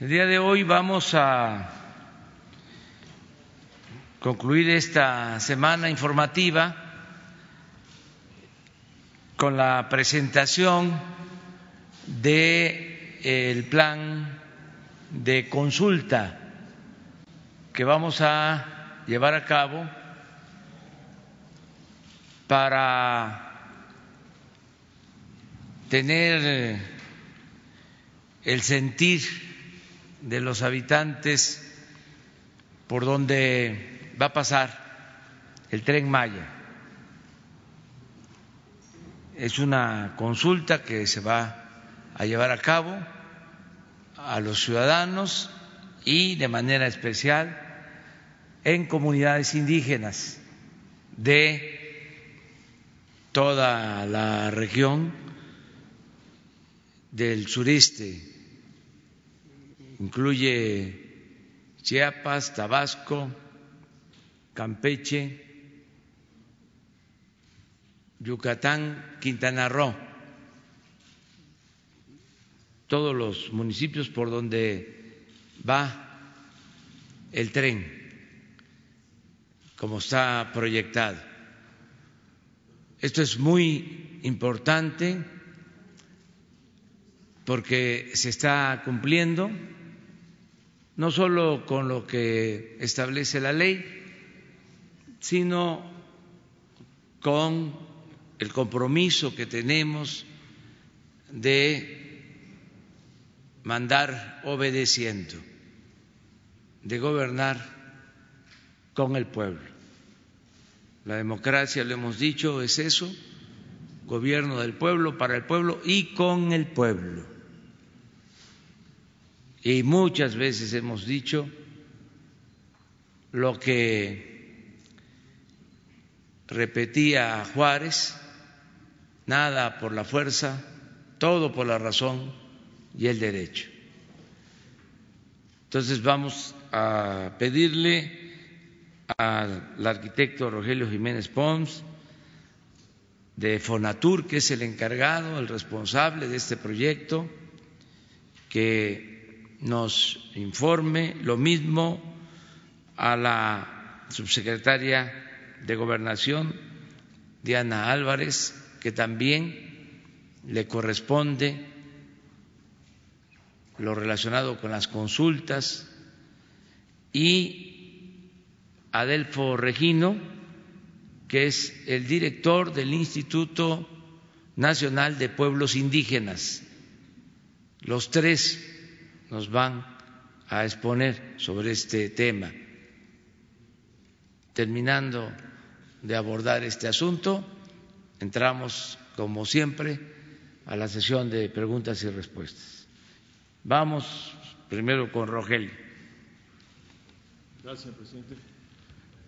El día de hoy vamos a concluir esta semana informativa con la presentación de el plan de consulta que vamos a llevar a cabo para tener el sentir de los habitantes por donde va a pasar el tren Maya. Es una consulta que se va a llevar a cabo a los ciudadanos y de manera especial en comunidades indígenas de toda la región del sureste, incluye Chiapas, Tabasco, Campeche, Yucatán, Quintana Roo, todos los municipios por donde va el tren, como está proyectado. Esto es muy importante porque se está cumpliendo no solo con lo que establece la ley, sino con el compromiso que tenemos de mandar obedeciendo, de gobernar con el pueblo. La democracia, lo hemos dicho, es eso, gobierno del pueblo, para el pueblo y con el pueblo. Y muchas veces hemos dicho lo que repetía Juárez, nada por la fuerza, todo por la razón y el derecho. Entonces vamos a pedirle al arquitecto Rogelio Jiménez Pons de Fonatur, que es el encargado, el responsable de este proyecto, que nos informe, lo mismo a la subsecretaria de Gobernación, Diana Álvarez, que también le corresponde lo relacionado con las consultas, y Adelfo Regino, que es el director del Instituto Nacional de Pueblos Indígenas. Los tres nos van a exponer sobre este tema. Terminando de abordar este asunto, entramos, como siempre, a la sesión de preguntas y respuestas. Vamos primero con Rogelio. Gracias, presidente.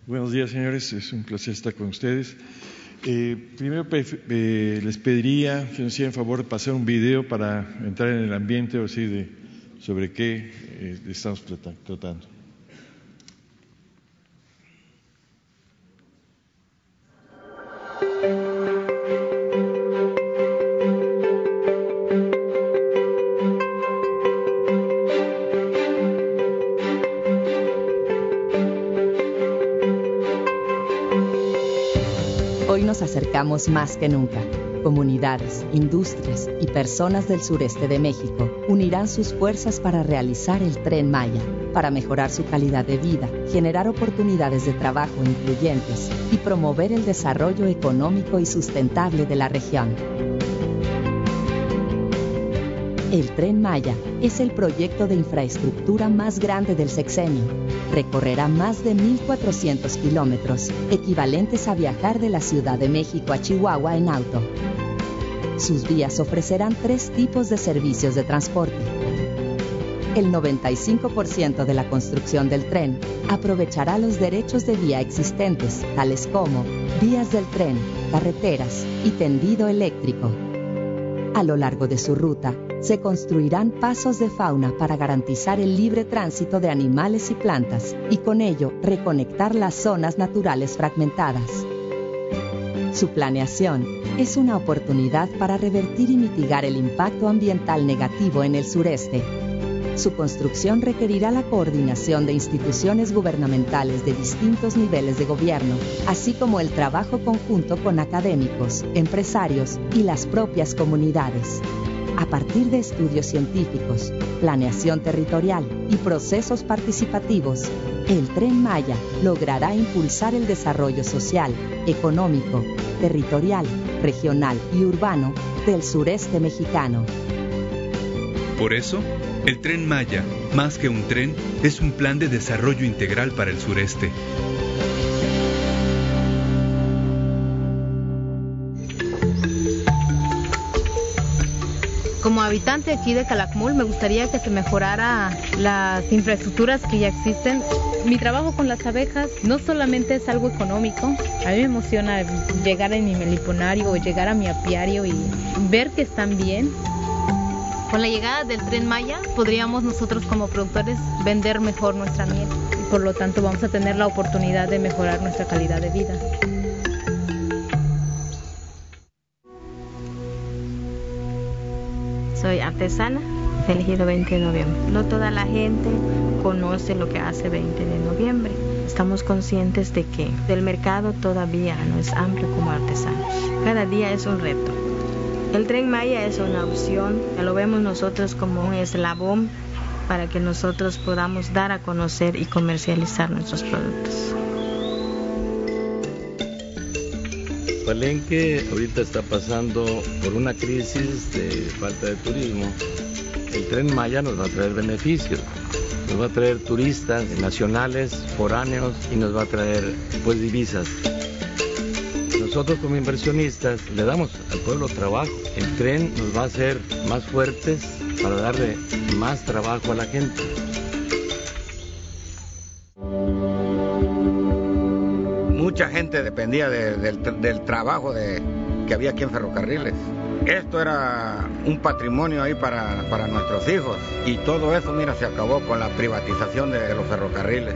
Buenos días, señores. Es un placer estar con ustedes. Eh, primero eh, les pediría que nos hicieran favor de pasar un video para entrar en el ambiente o así de sobre qué eh, estamos tratando. Hoy nos acercamos más que nunca comunidades, industrias y personas del sureste de México unirán sus fuerzas para realizar el tren Maya, para mejorar su calidad de vida, generar oportunidades de trabajo incluyentes y promover el desarrollo económico y sustentable de la región. El tren Maya es el proyecto de infraestructura más grande del sexenio. Recorrerá más de 1.400 kilómetros, equivalentes a viajar de la Ciudad de México a Chihuahua en auto. Sus vías ofrecerán tres tipos de servicios de transporte. El 95% de la construcción del tren aprovechará los derechos de vía existentes, tales como vías del tren, carreteras y tendido eléctrico. A lo largo de su ruta, se construirán pasos de fauna para garantizar el libre tránsito de animales y plantas y con ello reconectar las zonas naturales fragmentadas. Su planeación es una oportunidad para revertir y mitigar el impacto ambiental negativo en el sureste. Su construcción requerirá la coordinación de instituciones gubernamentales de distintos niveles de gobierno, así como el trabajo conjunto con académicos, empresarios y las propias comunidades. A partir de estudios científicos, planeación territorial y procesos participativos, el tren Maya logrará impulsar el desarrollo social, económico, territorial, regional y urbano del sureste mexicano. Por eso, el tren Maya, más que un tren, es un plan de desarrollo integral para el sureste. Habitante aquí de Calakmul, me gustaría que se mejorara las infraestructuras que ya existen. Mi trabajo con las abejas no solamente es algo económico, a mí me emociona llegar a mi meliponario o llegar a mi apiario y ver que están bien. Con la llegada del tren Maya podríamos nosotros como productores vender mejor nuestra miel y por lo tanto vamos a tener la oportunidad de mejorar nuestra calidad de vida. Soy artesana, elegido 20 de noviembre. No toda la gente conoce lo que hace 20 de noviembre. Estamos conscientes de que el mercado todavía no es amplio como artesanos. Cada día es un reto. El tren Maya es una opción, lo vemos nosotros como un eslabón para que nosotros podamos dar a conocer y comercializar nuestros productos. Palenque ahorita está pasando por una crisis de falta de turismo. El tren Maya nos va a traer beneficios, nos va a traer turistas nacionales, foráneos y nos va a traer pues divisas. Nosotros como inversionistas le damos al pueblo trabajo. El tren nos va a hacer más fuertes para darle más trabajo a la gente. Mucha gente dependía de, del, trabajo de, que había aquí en ferrocarriles. Esto era un patrimonio ahí para, para, nuestros hijos y todo eso, mira, se acabó con la privatización de los ferrocarriles.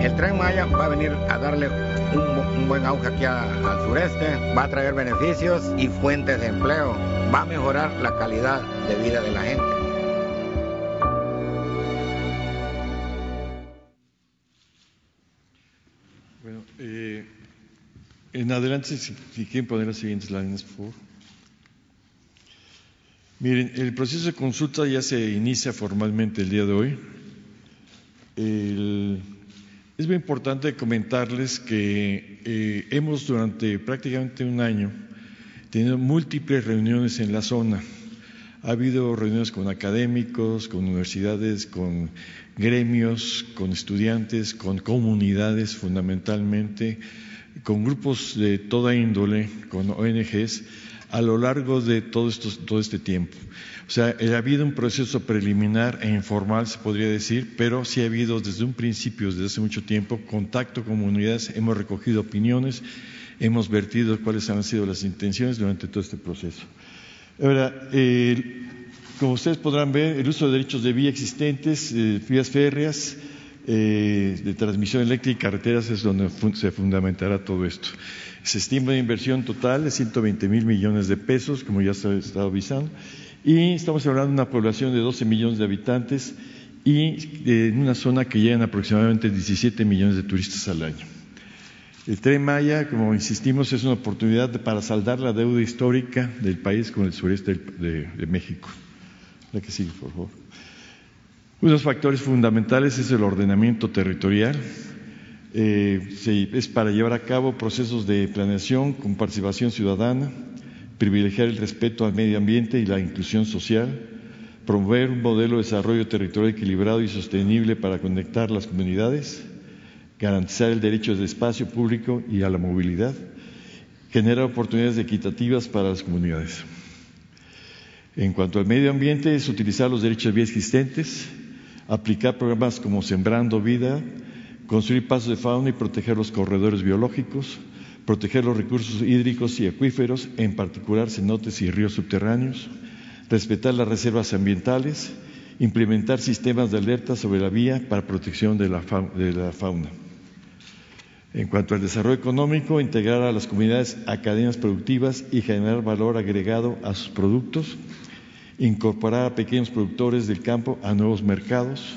El tren Maya va a venir a darle un, buen auge aquí al sureste, va a traer beneficios y fuentes de empleo, va a mejorar la calidad de vida de la gente. En adelante, si, si, quieren poner las siguientes láminas, por favor. Miren, el proceso de consulta ya se inicia formalmente el día de hoy. Es muy importante comentarles que eh, hemos durante prácticamente un año tenido múltiples reuniones en la zona. Ha habido reuniones con académicos, con universidades, con gremios, con estudiantes, con comunidades fundamentalmente, con grupos de toda índole, con ONGs, a lo largo de todo, esto, todo este tiempo. O sea, ha habido un proceso preliminar e informal, se podría decir, pero sí ha habido desde un principio, desde hace mucho tiempo, contacto con comunidades, hemos recogido opiniones, hemos vertido cuáles han sido las intenciones durante todo este proceso. Ahora, eh, como ustedes podrán ver, el uso de derechos de vía existentes, eh, vías férreas, eh, de transmisión eléctrica y carreteras es donde se fundamentará todo esto. Se estima una inversión total de 120 mil millones de pesos, como ya se ha estado avisando, y estamos hablando de una población de 12 millones de habitantes y eh, en una zona que llegan aproximadamente 17 millones de turistas al año. El tren Maya, como insistimos, es una oportunidad para saldar la deuda histórica del país con el sureste de, de México. La que sigue, por favor. Unos factores fundamentales es el ordenamiento territorial. Eh, es para llevar a cabo procesos de planeación con participación ciudadana, privilegiar el respeto al medio ambiente y la inclusión social, promover un modelo de desarrollo territorial equilibrado y sostenible para conectar las comunidades, garantizar el derecho al espacio público y a la movilidad, generar oportunidades equitativas para las comunidades. En cuanto al medio ambiente, es utilizar los derechos de vía existentes, aplicar programas como Sembrando Vida, construir pasos de fauna y proteger los corredores biológicos, proteger los recursos hídricos y acuíferos, en particular cenotes y ríos subterráneos, respetar las reservas ambientales, implementar sistemas de alerta sobre la vía para protección de la, fauna. En cuanto al desarrollo económico, integrar a las comunidades a cadenas productivas y generar valor agregado a sus productos, incorporar a pequeños productores del campo a nuevos mercados,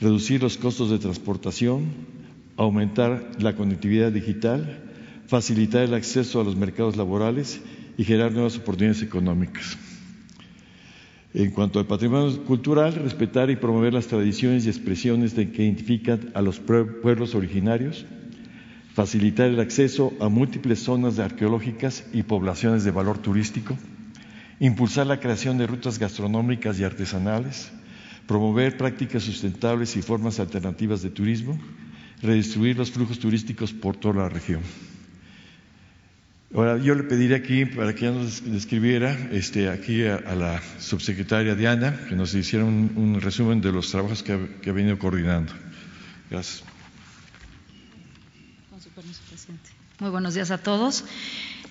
reducir los costos de transportación, aumentar la conectividad digital, facilitar el acceso a los mercados laborales y generar nuevas oportunidades económicas. En cuanto al patrimonio cultural, respetar y promover las tradiciones y expresiones que identifican a los pueblos originarios, facilitar el acceso a múltiples zonas arqueológicas y poblaciones de valor turístico, impulsar la creación de rutas gastronómicas y artesanales, promover prácticas sustentables y formas alternativas de turismo, redistribuir los flujos turísticos por toda la región. Ahora, yo le pediría aquí, para que nos describiera, este, aquí a, la subsecretaria Diana, que nos hiciera un, resumen de los trabajos que ha, venido coordinando. Gracias. Con su permiso, presidente. Muy buenos días a todos.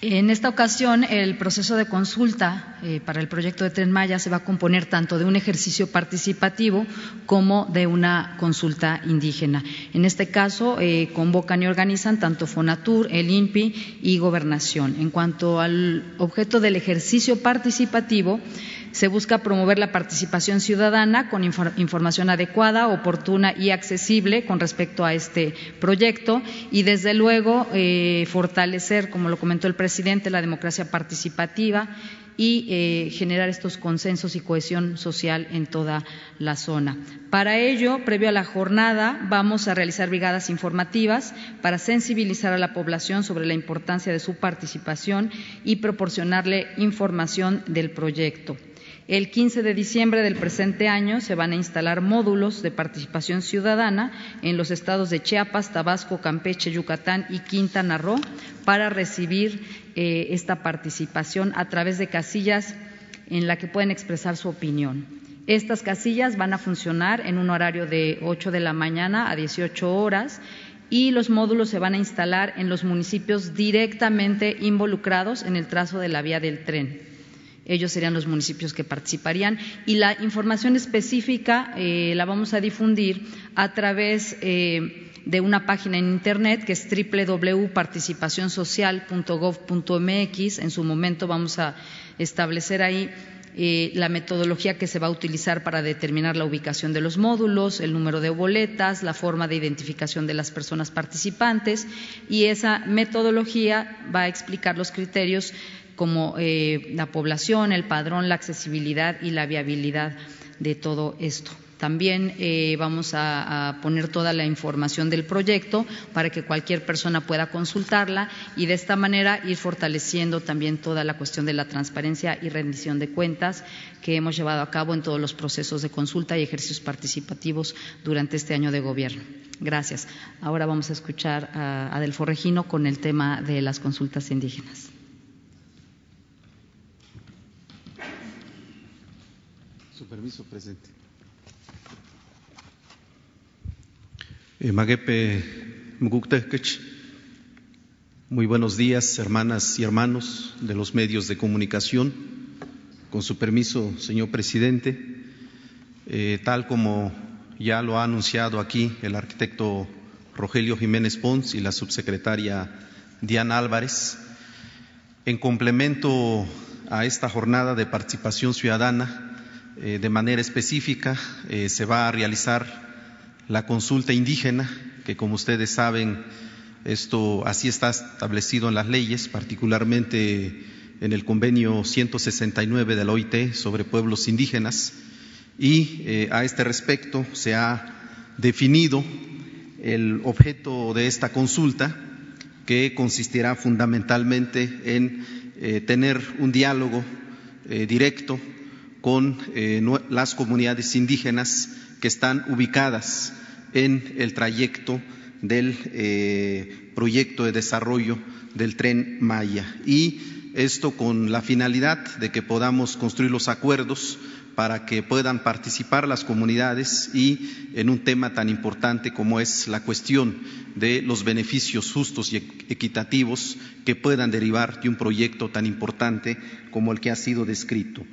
En esta ocasión, el proceso de consulta eh, para el proyecto de Tren Maya se va a componer tanto de un ejercicio participativo como de una consulta indígena. En este caso, eh, convocan y organizan tanto Fonatur, el INPI y Gobernación. En cuanto al objeto del ejercicio participativo, se busca promover la participación ciudadana con información adecuada, oportuna y accesible con respecto a este proyecto y, desde luego, eh, fortalecer, como lo comentó el presidente, la democracia participativa y eh, generar estos consensos y cohesión social en toda la zona. Para ello, previo a la jornada, vamos a realizar brigadas informativas para sensibilizar a la población sobre la importancia de su participación y proporcionarle información del proyecto. El 15 de diciembre del presente año se van a instalar módulos de participación ciudadana en los estados de Chiapas, Tabasco, Campeche, Yucatán y Quintana Roo para recibir eh, esta participación a través de casillas en la que pueden expresar su opinión. Estas casillas van a funcionar en un horario de 8 de la mañana a 18 horas y los módulos se van a instalar en los municipios directamente involucrados en el trazo de la vía del tren. Ellos serían los municipios que participarían y la información específica eh, la vamos a difundir a través eh, de una página en Internet que es www.participacionsocial.gov.mx. En su momento vamos a establecer ahí eh, la metodología que se va a utilizar para determinar la ubicación de los módulos, el número de boletas, la forma de identificación de las personas participantes y esa metodología va a explicar los criterios como eh, la población, el padrón, la accesibilidad y la viabilidad de todo esto. También eh, vamos a, poner toda la información del proyecto para que cualquier persona pueda consultarla y de esta manera ir fortaleciendo también toda la cuestión de la transparencia y rendición de cuentas que hemos llevado a cabo en todos los procesos de consulta y ejercicios participativos durante este año de gobierno. Gracias. Ahora vamos a escuchar a Adelfo Regino con el tema de las consultas indígenas. Permiso, presente. Eh, muy buenos días, hermanas y hermanos de los medios de comunicación. Con su permiso, señor presidente, eh, tal como ya lo ha anunciado aquí el arquitecto Rogelio Jiménez Pons y la subsecretaria Diana Álvarez, en complemento a esta jornada de participación ciudadana, eh, de manera específica eh, se va a realizar la consulta indígena, que como ustedes saben, esto así está establecido en las leyes, particularmente en el convenio 169 de la OIT sobre pueblos indígenas, y eh, a este respecto se ha definido el objeto de esta consulta, que consistirá fundamentalmente en tener un diálogo directo con eh, las comunidades indígenas que están ubicadas en el trayecto del eh, proyecto de desarrollo del tren Maya. Y esto con la finalidad de que podamos construir los acuerdos para que puedan participar las comunidades y en un tema tan importante como es la cuestión de los beneficios justos y equitativos que puedan derivar de un proyecto tan importante como el que ha sido descrito.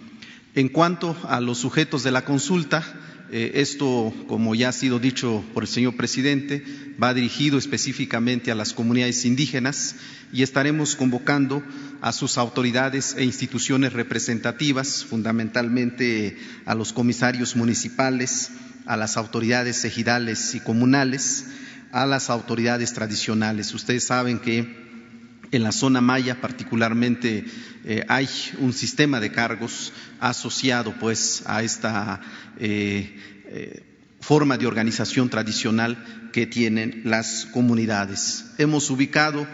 En cuanto a los sujetos de la consulta, eh, esto, como ya ha sido dicho por el señor presidente, va dirigido específicamente a las comunidades indígenas y estaremos convocando a sus autoridades e instituciones representativas, fundamentalmente a los comisarios municipales, a las autoridades ejidales y comunales, a las autoridades tradicionales. Ustedes saben que en la zona maya particularmente eh, hay un sistema de cargos asociado pues a esta eh, eh, forma de organización tradicional que tienen las comunidades. Hemos ubicado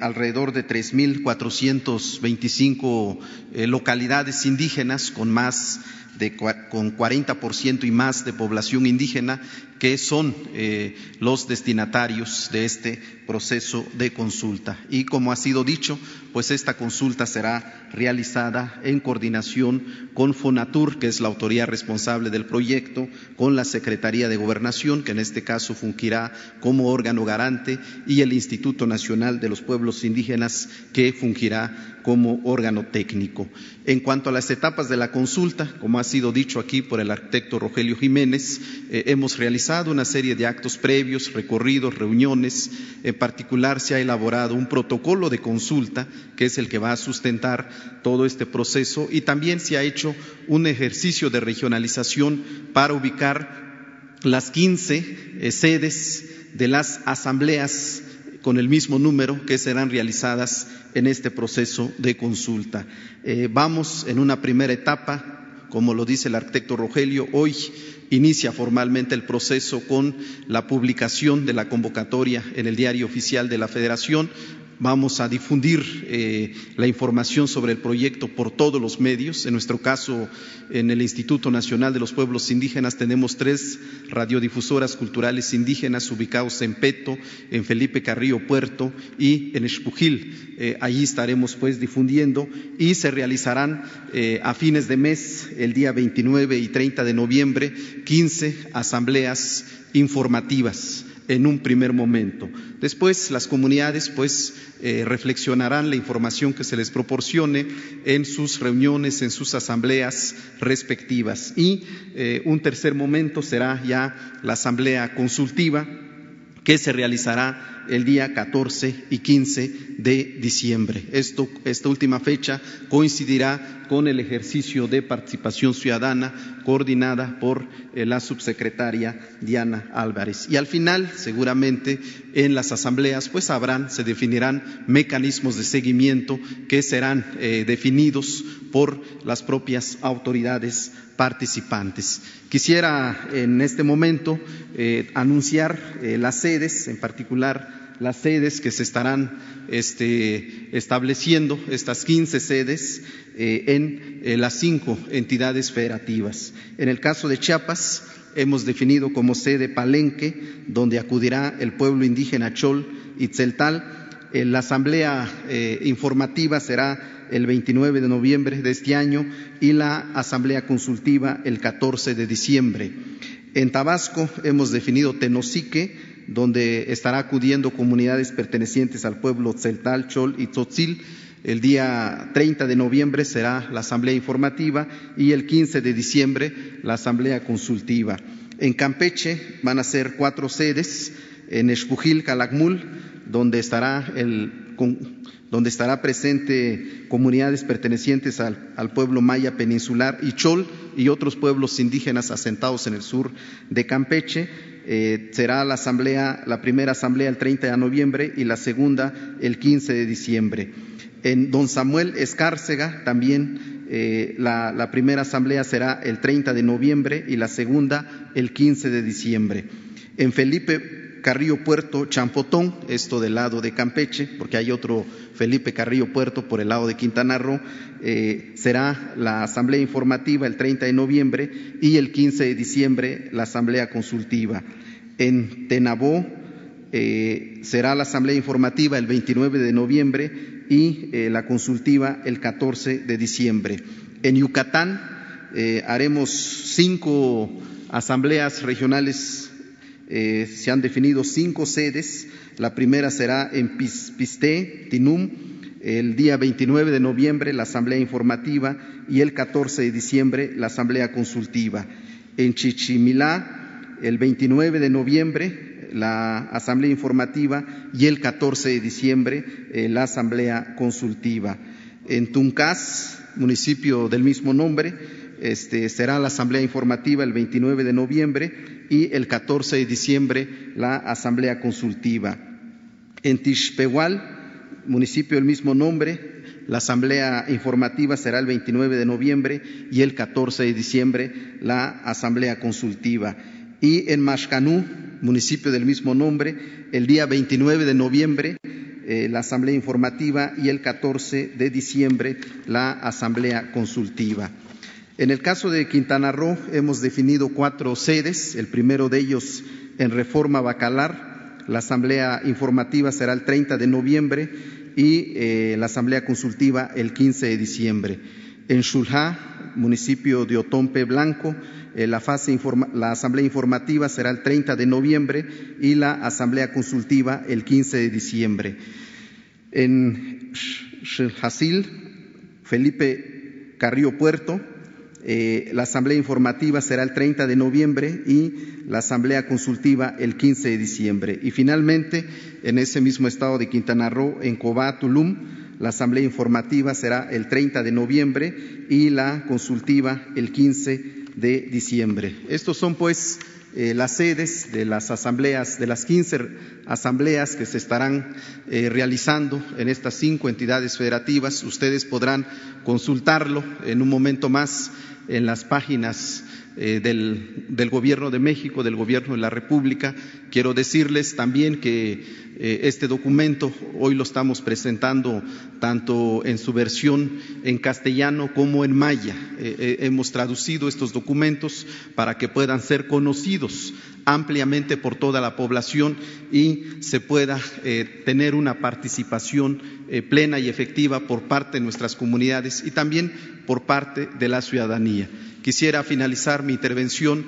alrededor de 3.425 localidades indígenas con más de, con 40% y más de población indígena que son eh, los destinatarios de este proceso de consulta. Y como ha sido dicho, pues esta consulta será realizada en coordinación con FONATUR, que es la autoridad responsable del proyecto, con la Secretaría de Gobernación, que en este caso fungirá como órgano garante, y el Instituto Nacional de los Pueblos Indígenas, que fungirá como órgano técnico. En cuanto a las etapas de la consulta, como ha sido dicho aquí por el arquitecto Rogelio Jiménez, eh, hemos realizado una serie de actos previos, recorridos, reuniones. En particular, se ha elaborado un protocolo de consulta, que es el que va a sustentar todo este proceso, y también se ha hecho un ejercicio de regionalización para ubicar las 15 eh, sedes de las asambleas con el mismo número que serán realizadas en este proceso de consulta. Eh, vamos en una primera etapa, como lo dice el arquitecto Rogelio, hoy inicia formalmente el proceso con la publicación de la convocatoria en el diario oficial de la Federación vamos a difundir eh, la información sobre el proyecto por todos los medios. En nuestro caso, en el Instituto Nacional de los Pueblos Indígenas tenemos tres radiodifusoras culturales indígenas ubicados en Peto, en Felipe Carrillo Puerto y en Espujil. Eh, allí estaremos pues difundiendo y se realizarán eh, a fines de mes, el día 29 y 30 de noviembre, 15 asambleas informativas en un primer momento. Después las comunidades pues eh, reflexionarán la información que se les proporcione en sus reuniones, en sus asambleas respectivas. Y eh, un tercer momento será ya la asamblea consultiva que se realizará el día 14 y 15 de diciembre. Esto, esta última fecha coincidirá con el ejercicio de participación ciudadana coordinada por eh, la subsecretaria Diana Álvarez. Y al final, seguramente, en las asambleas, pues habrán, se definirán mecanismos de seguimiento que serán eh, definidos por las propias autoridades participantes. Quisiera en este momento eh, anunciar eh, las sedes, en particular las sedes que se estarán este, estableciendo, estas 15 sedes, eh, en las cinco entidades federativas. En el caso de Chiapas, hemos definido como sede Palenque, donde acudirá el pueblo indígena Chol y Tzeltal. la asamblea informativa será el 29 de noviembre de este año y la Asamblea Consultiva el 14 de diciembre. En Tabasco hemos definido Tenosique, donde estará acudiendo comunidades pertenecientes al pueblo Tzeltal, Chol y Tzotzil. El día 30 de noviembre será la asamblea informativa y el 15 de diciembre la asamblea consultiva. En Campeche van a ser cuatro sedes, en Espujil, Calakmul, donde estará el, donde estará presente comunidades pertenecientes al, pueblo maya peninsular y Chol y otros pueblos indígenas asentados en el sur de Campeche. Eh, será la asamblea, la primera asamblea el 30 de noviembre y la segunda el 15 de diciembre. En Don Samuel Escárcega también eh, la, la, primera asamblea será el 30 de noviembre y la segunda el 15 de diciembre. En Felipe Carrillo Puerto Champotón, esto del lado de Campeche, porque hay otro Felipe Carrillo Puerto por el lado de Quintana Roo, eh, será la asamblea informativa el 30 de noviembre y el 15 de diciembre la asamblea consultiva. En Tenabó eh, será la asamblea informativa el 29 de noviembre y eh, la consultiva el 14 de diciembre. En Yucatán haremos cinco asambleas regionales se han definido cinco sedes. La primera será en Pisté, Tinum, el día 29 de noviembre la asamblea informativa y el 14 de diciembre la asamblea consultiva. En Chichimilá, el 29 de noviembre la asamblea informativa y el 14 de diciembre eh, la asamblea consultiva. En Tuncás, municipio del mismo nombre, este, será la asamblea informativa el 29 de noviembre y el 14 de diciembre la asamblea consultiva. En Tishpehual, municipio del mismo nombre. La asamblea informativa será el 29 de noviembre y el 14 de diciembre la asamblea consultiva. Y en Mashcanú, municipio del mismo nombre, el día 29 de noviembre eh, la asamblea informativa y el 14 de diciembre la asamblea consultiva. En el caso de Quintana Roo hemos definido cuatro sedes, el primero de ellos en Reforma Bacalar, la asamblea informativa será el 30 de noviembre y eh, la asamblea consultiva el 15 de diciembre. En Shulha, municipio de Otompe Blanco, eh, la, fase la asamblea informativa será el 30 de noviembre y la asamblea consultiva el 15 de diciembre. En Shilhasil, Felipe Carrillo Puerto, eh, la asamblea informativa será el 30 de noviembre y la asamblea consultiva el 15 de diciembre. Y finalmente, en ese mismo estado de Quintana Roo, en Cobá, Tulum, la asamblea informativa será el 30 de noviembre y la consultiva el 15 de diciembre. Estos son, pues, eh, las sedes de las asambleas, de las 15 asambleas que se estarán eh, realizando en estas cinco entidades federativas. Ustedes podrán consultarlo en un momento más en las páginas eh, del, Gobierno de México, del Gobierno de la República. Quiero decirles también que eh, este documento hoy lo estamos presentando tanto en su versión en castellano como en maya. Eh, hemos traducido estos documentos para que puedan ser conocidos ampliamente por toda la población y se pueda tener una participación plena y efectiva por parte de nuestras comunidades y también por parte de la ciudadanía. Quisiera finalizar mi intervención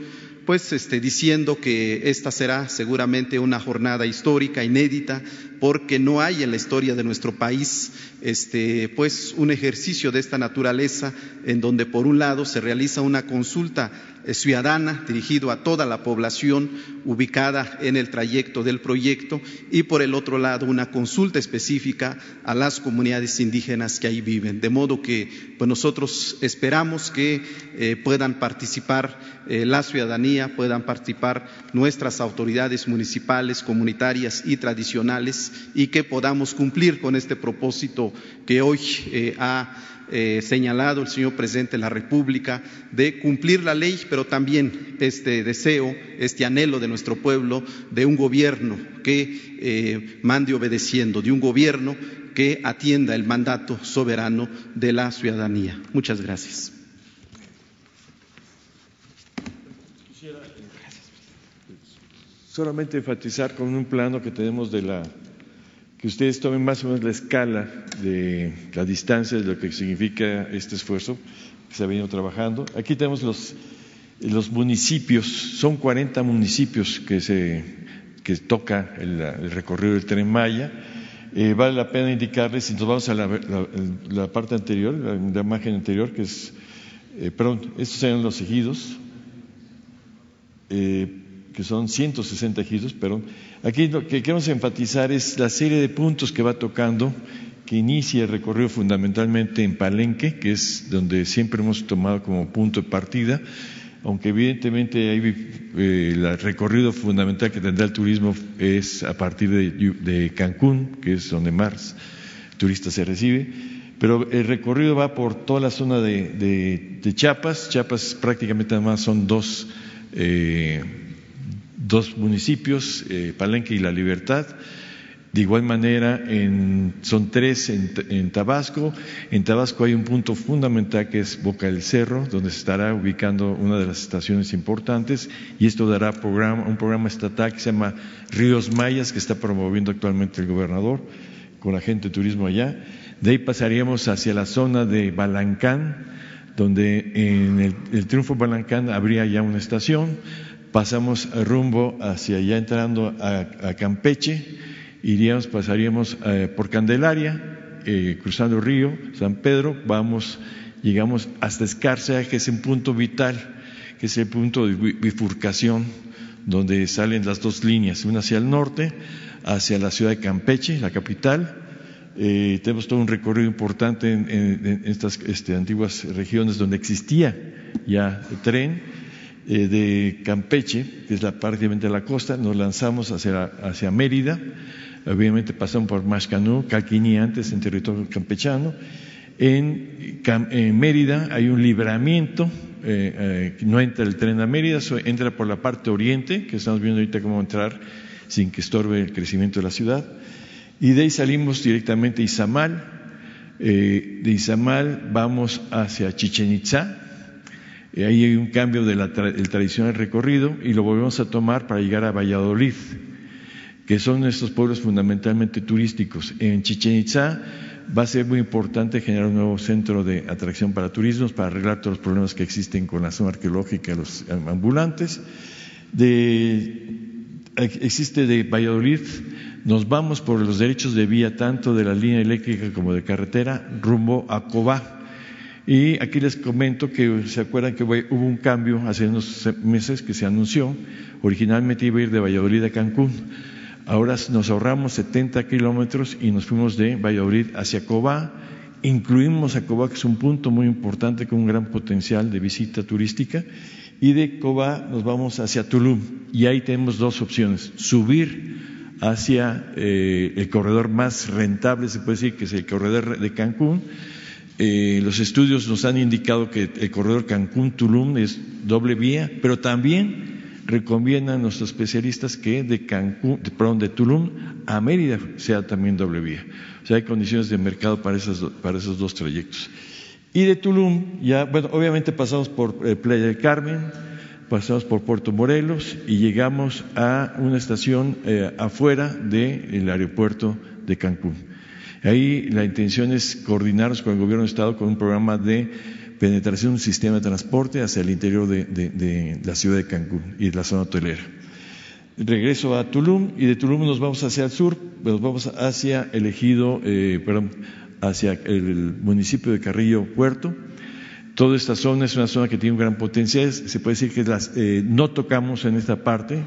pues este, diciendo que esta será seguramente una jornada histórica, inédita, porque no hay en la historia de nuestro país este, pues un ejercicio de esta naturaleza en donde por un lado se realiza una consulta eh, ciudadana dirigido a toda la población ubicada en el trayecto del proyecto y por el otro lado una consulta específica a las comunidades indígenas que ahí viven. De modo que pues nosotros esperamos que eh, puedan participar eh, la ciudadanía, puedan participar nuestras autoridades municipales, comunitarias y tradicionales y que podamos cumplir con este propósito que hoy ha eh, señalado el señor presidente de la República de cumplir la ley, pero también este deseo, este anhelo de nuestro pueblo de un gobierno que eh, mande obedeciendo, de un gobierno que atienda el mandato soberano de la ciudadanía. Muchas gracias. Solamente enfatizar con un plano que tenemos de la que ustedes tomen más o menos la escala de la distancia de lo que significa este esfuerzo que se ha venido trabajando. Aquí tenemos los, municipios, son 40 municipios que, se, toca el, recorrido del tren Maya. Eh, vale la pena indicarles, si nos vamos a la, parte anterior, la, imagen anterior, que es, eh, perdón, estos serían los ejidos. Eh, que son 160 ejidos, pero aquí lo que queremos enfatizar es la serie de puntos que va tocando, que inicia el recorrido fundamentalmente en Palenque, que es donde siempre hemos tomado como punto de partida, aunque evidentemente eh, el recorrido fundamental que tendrá el turismo es a partir de, Cancún, que es donde más turistas se recibe, pero el recorrido va por toda la zona de, Chiapas, Chiapas prácticamente además son dos eh, dos municipios, eh, Palenque y La Libertad. De igual manera, son tres en, Tabasco. En Tabasco hay un punto fundamental que es Boca del Cerro, donde se estará ubicando una de las estaciones importantes y esto dará un programa estatal que se llama Ríos Mayas, que está promoviendo actualmente el gobernador con la gente de turismo allá. De ahí pasaríamos hacia la zona de Balancán, donde en el Triunfo Balancán habría ya una estación pasamos rumbo hacia allá entrando a, Campeche, iríamos, pasaríamos eh, por Candelaria eh, cruzando el río San Pedro, vamos, llegamos hasta Escárcega, que es un punto vital, que es el punto de bifurcación donde salen las dos líneas, una hacia el norte, hacia la ciudad de Campeche, la capital. Eh, tenemos todo un recorrido importante en, estas este, antiguas regiones donde existía ya el tren eh, de Campeche, que es la prácticamente la costa, nos lanzamos hacia, hacia Mérida, obviamente pasamos por Mascanú, Calquini antes en territorio campechano. En, Mérida hay un libramiento, eh, eh, no entra el tren a Mérida, entra por la parte oriente, que estamos viendo ahorita cómo entrar sin que estorbe el crecimiento de la ciudad. Y de ahí salimos directamente a Izamal. de Izamal vamos hacia Chichen Itza, ahí hay un cambio del tradicional recorrido y lo volvemos a tomar para llegar a Valladolid, que son estos pueblos fundamentalmente turísticos. En Chichen Itza va a ser muy importante generar un nuevo centro de atracción para turismos, para arreglar todos los problemas que existen con la zona arqueológica y los ambulantes. existe de Valladolid, nos vamos por los derechos de vía tanto de la línea eléctrica como de carretera rumbo a Cobá y aquí les comento que se acuerdan que hubo un cambio hace unos meses que se anunció. Originalmente iba a ir de Valladolid a Cancún. Ahora nos ahorramos 70 kilómetros y nos fuimos de Valladolid hacia Cobá. Incluimos a Cobá, que es un punto muy importante con un gran potencial de visita turística. Y de Cobá nos vamos hacia Tulum. Y ahí tenemos dos opciones. Subir hacia eh, el corredor más rentable, se puede decir, que es el corredor de Cancún eh, los estudios nos han indicado que el corredor Cancún-Tulum es doble vía, pero también recomiendan nuestros especialistas que de Cancún, perdón, de Tulum a Mérida sea también doble vía. O sea, hay condiciones de mercado para, para esos dos trayectos. Y de Tulum, ya, bueno, obviamente pasamos por eh, Playa del Carmen, pasamos por Puerto Morelos y llegamos a una estación eh, afuera del aeropuerto de Cancún. Ahí la intención es coordinarnos con el gobierno de Estado con un programa de penetración de un sistema de transporte hacia el interior de, la ciudad de Cancún y la zona hotelera. Regreso a Tulum y de Tulum nos vamos hacia el sur, nos vamos hacia el ejido, eh, perdón, hacia el municipio de Carrillo Puerto. Toda esta zona es una zona que tiene un gran potencial. Se puede decir que eh, no tocamos en esta parte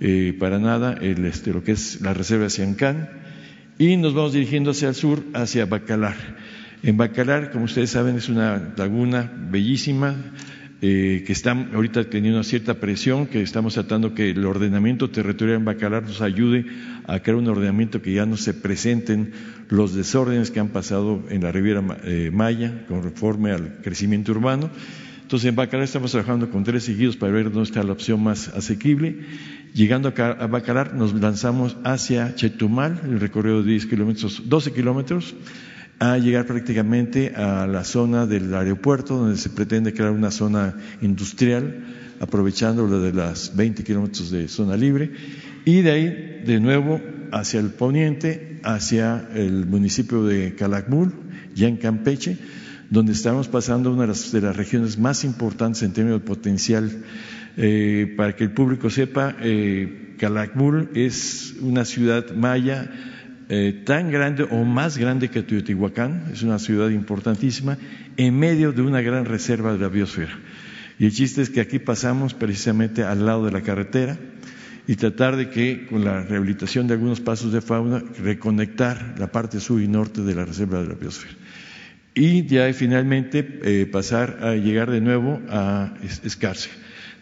eh, para nada el, este, lo que es la reserva de Siancán y nos vamos dirigiendo hacia el sur, hacia Bacalar. En Bacalar, como ustedes saben, es una laguna bellísima eh, que está ahorita teniendo una cierta presión, que estamos tratando que el ordenamiento territorial en Bacalar nos ayude a crear un ordenamiento que ya no se presenten los desórdenes que han pasado en la Riviera eh, Maya conforme al crecimiento urbano. Entonces, en Bacalar estamos trabajando con tres seguidos para ver dónde está la opción más asequible Llegando a Bacalar, nos lanzamos hacia Chetumal, el recorrido de 10 kilómetros, 12 kilómetros, a llegar prácticamente a la zona del aeropuerto, donde se pretende crear una zona industrial, aprovechando lo de las 20 kilómetros de zona libre, y de ahí, de nuevo, hacia el poniente, hacia el municipio de Calakmul, ya en Campeche, donde estamos pasando una de las, de las regiones más importantes en términos de potencial eh, para que el público sepa, eh, Calakmul es una ciudad maya eh, tan grande o más grande que Teotihuacán, es una ciudad importantísima, en medio de una gran reserva de la biosfera. Y el chiste es que aquí pasamos precisamente al lado de la carretera y tratar de que con la rehabilitación de algunos pasos de fauna reconectar la parte sur y norte de la reserva de la biosfera. Y ya finalmente eh, pasar a llegar de nuevo a Escárcega.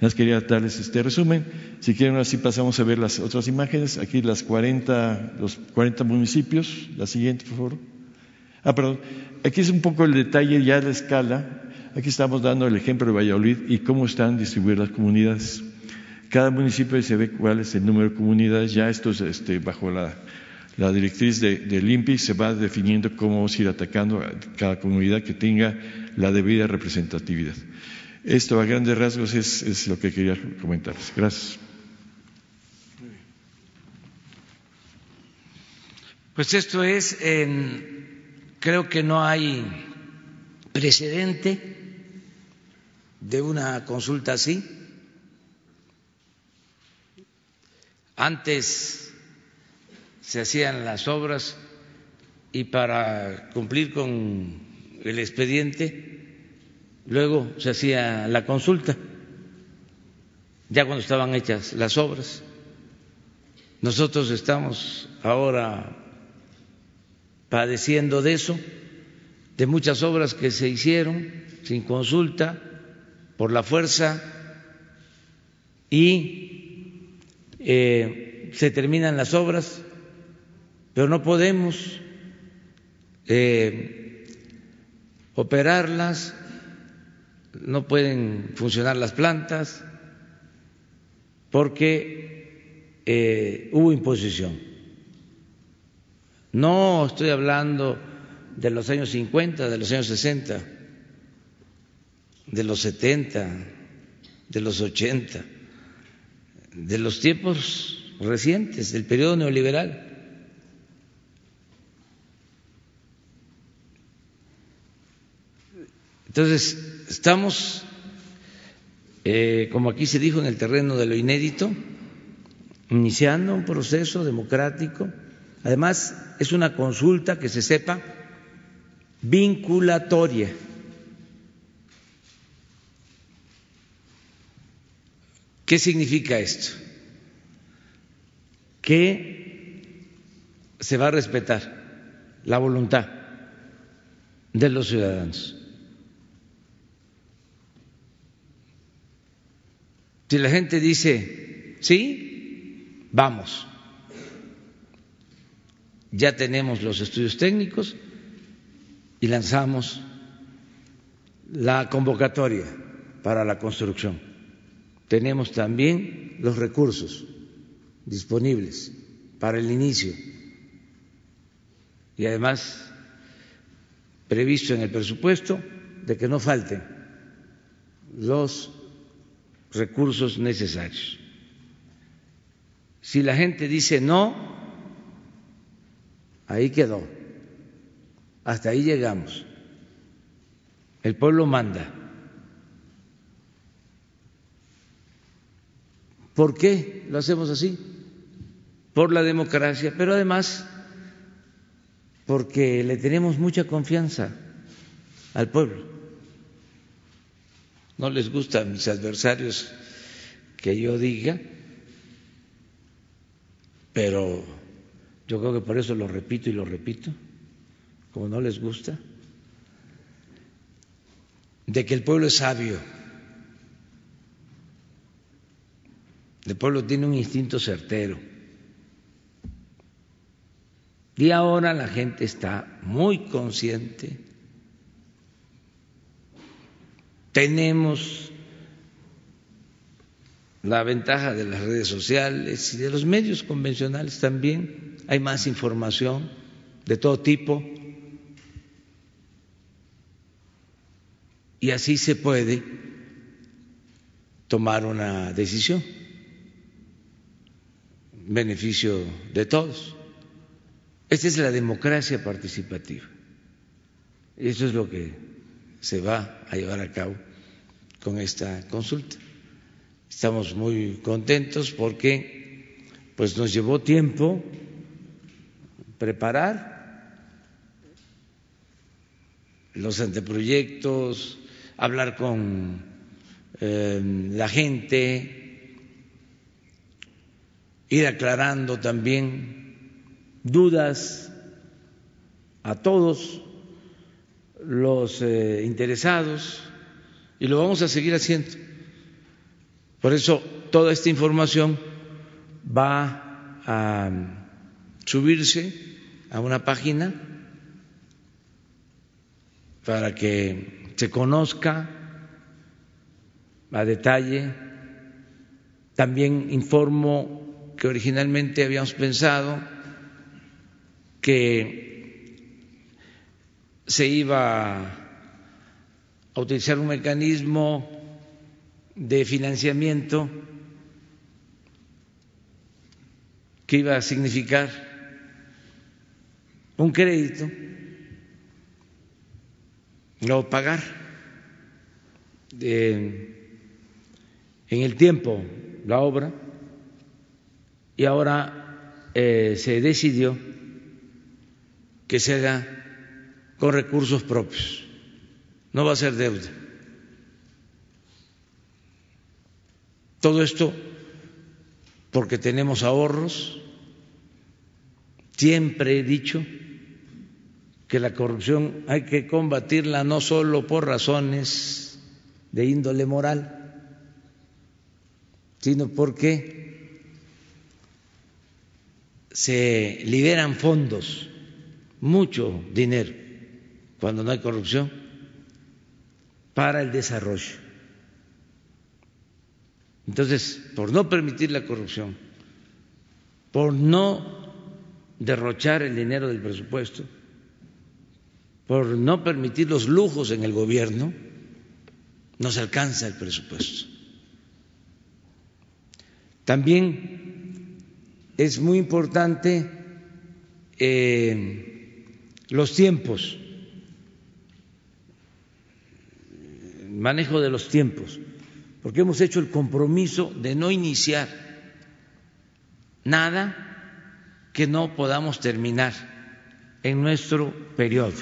Nada quería darles este resumen. Si quieren, así pasamos a ver las otras imágenes. Aquí las 40, los 40 municipios. La siguiente, por favor. Ah, perdón. Aquí es un poco el detalle ya de la escala. Aquí estamos dando el ejemplo de Valladolid y cómo están distribuidas las comunidades. Cada municipio se ve cuál es el número de comunidades. Ya esto es este, bajo la, directriz del de INPI se va definiendo cómo ir atacando a cada comunidad que tenga la debida representatividad. Esto a grandes rasgos es, lo que quería comentarles. Gracias. Pues esto es, creo que no hay precedente de una consulta así. Antes se hacían las obras y para cumplir con el expediente, luego se hacía la consulta, ya cuando estaban hechas las obras. Nosotros estamos ahora padeciendo de eso, de muchas obras que se hicieron sin consulta, por la fuerza, y eh, se terminan las obras, pero no podemos eh, operarlas, no pueden funcionar las plantas, porque eh, hubo imposición. No estoy hablando de los años 50, de los años 60, de los 70, de los 80, de los tiempos recientes, del periodo neoliberal. Entonces, estamos, eh, como aquí se dijo, en el terreno de lo inédito, iniciando un proceso democrático. Además, es una consulta que se sepa vinculatoria. ¿Qué significa esto? Que se va a respetar la voluntad de los ciudadanos. Si la gente dice, sí, vamos, ya tenemos los estudios técnicos y lanzamos la convocatoria para la construcción. Tenemos también los recursos disponibles para el inicio y además previsto en el presupuesto de que no falten los recursos necesarios. Si la gente dice no, ahí quedó, hasta ahí llegamos. El pueblo manda. ¿Por qué lo hacemos así? Por la democracia, pero además porque le tenemos mucha confianza al pueblo no les gusta a mis adversarios que yo diga, pero yo creo que por eso lo repito y lo repito, como no les gusta, de que el pueblo es sabio, el pueblo tiene un instinto certero. Y ahora la gente está muy consciente Tenemos la ventaja de las redes sociales y de los medios convencionales también. Hay más información de todo tipo. Y así se puede tomar una decisión en beneficio de todos. Esta es la democracia participativa. Eso es lo que se va a llevar a cabo con esta consulta. Estamos muy contentos porque pues nos llevó tiempo preparar los anteproyectos, hablar con eh, la gente, ir aclarando también dudas a todos los eh, interesados y lo vamos a seguir haciendo. Por eso toda esta información va a subirse a una página para que se conozca a detalle. También informo que originalmente habíamos pensado que se iba a utilizar un mecanismo de financiamiento que iba a significar un crédito o pagar en el tiempo la obra y ahora eh, se decidió que se haga con recursos propios, no va a ser deuda. Todo esto porque tenemos ahorros. Siempre he dicho que la corrupción hay que combatirla no solo por razones de índole moral, sino porque se liberan fondos, mucho dinero, cuando no hay corrupción, para el desarrollo. Entonces, por no permitir la corrupción, por no derrochar el dinero del presupuesto, por no permitir los lujos en el gobierno, no se alcanza el presupuesto. También es muy importante eh, los tiempos, manejo de los tiempos porque hemos hecho el compromiso de no iniciar nada que no podamos terminar en nuestro periodo.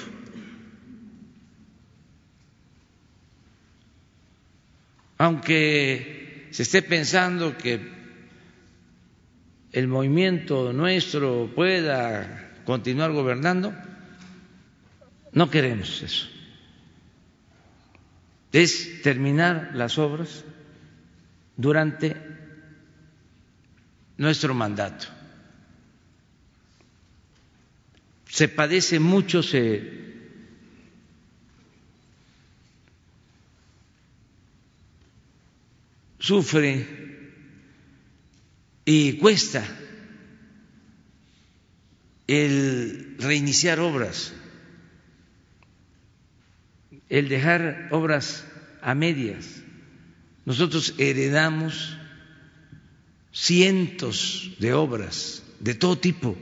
Aunque se esté pensando que el movimiento nuestro pueda continuar gobernando, no queremos eso. Es terminar las obras durante nuestro mandato. Se padece mucho, se sufre y cuesta el reiniciar obras, el dejar obras a medias. Nosotros heredamos cientos de obras de todo tipo,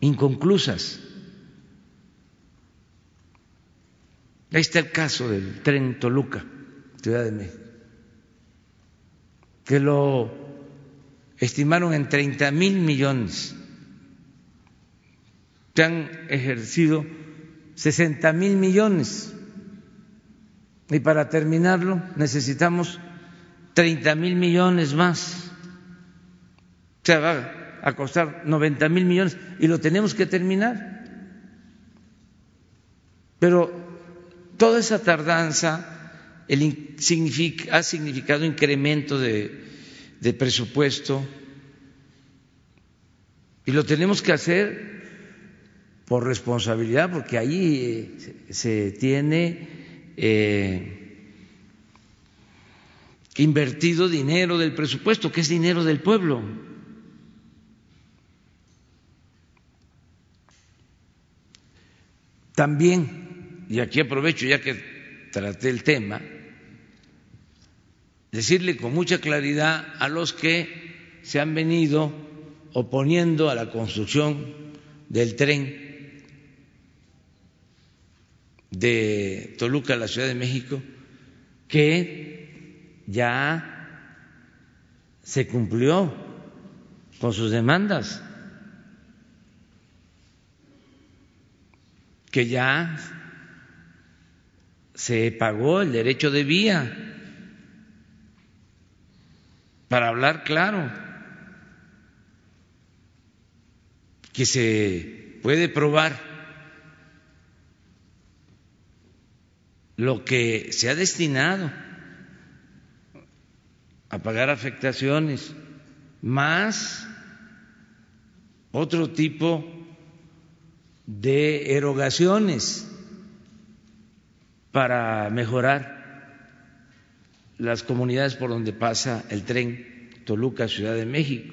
inconclusas. Ahí está el caso del tren Toluca, Ciudad de México, que lo estimaron en 30 mil millones. Se han ejercido 60 mil millones y para terminarlo necesitamos 30 mil millones más. O sea, va a costar 90 mil millones y lo tenemos que terminar. Pero toda esa tardanza ha significado incremento de presupuesto y lo tenemos que hacer por responsabilidad, porque ahí se tiene eh, invertido dinero del presupuesto, que es dinero del pueblo. También, y aquí aprovecho ya que traté el tema, decirle con mucha claridad a los que se han venido oponiendo a la construcción del tren de Toluca a la Ciudad de México que ya se cumplió con sus demandas, que ya se pagó el derecho de vía, para hablar claro, que se puede probar lo que se ha destinado a pagar afectaciones, más otro tipo de erogaciones para mejorar las comunidades por donde pasa el tren Toluca, Ciudad de México.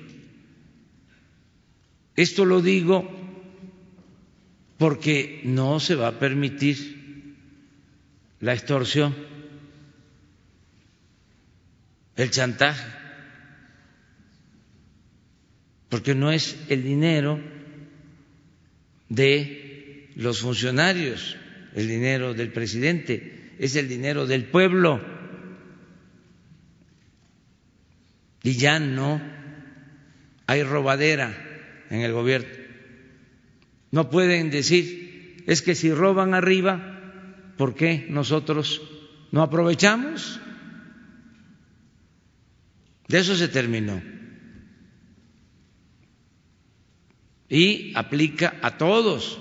Esto lo digo porque no se va a permitir la extorsión, el chantaje, porque no es el dinero de los funcionarios, el dinero del presidente, es el dinero del pueblo. Y ya no hay robadera en el gobierno. No pueden decir, es que si roban arriba, ¿por qué nosotros no aprovechamos? De eso se terminó. Y aplica a todos.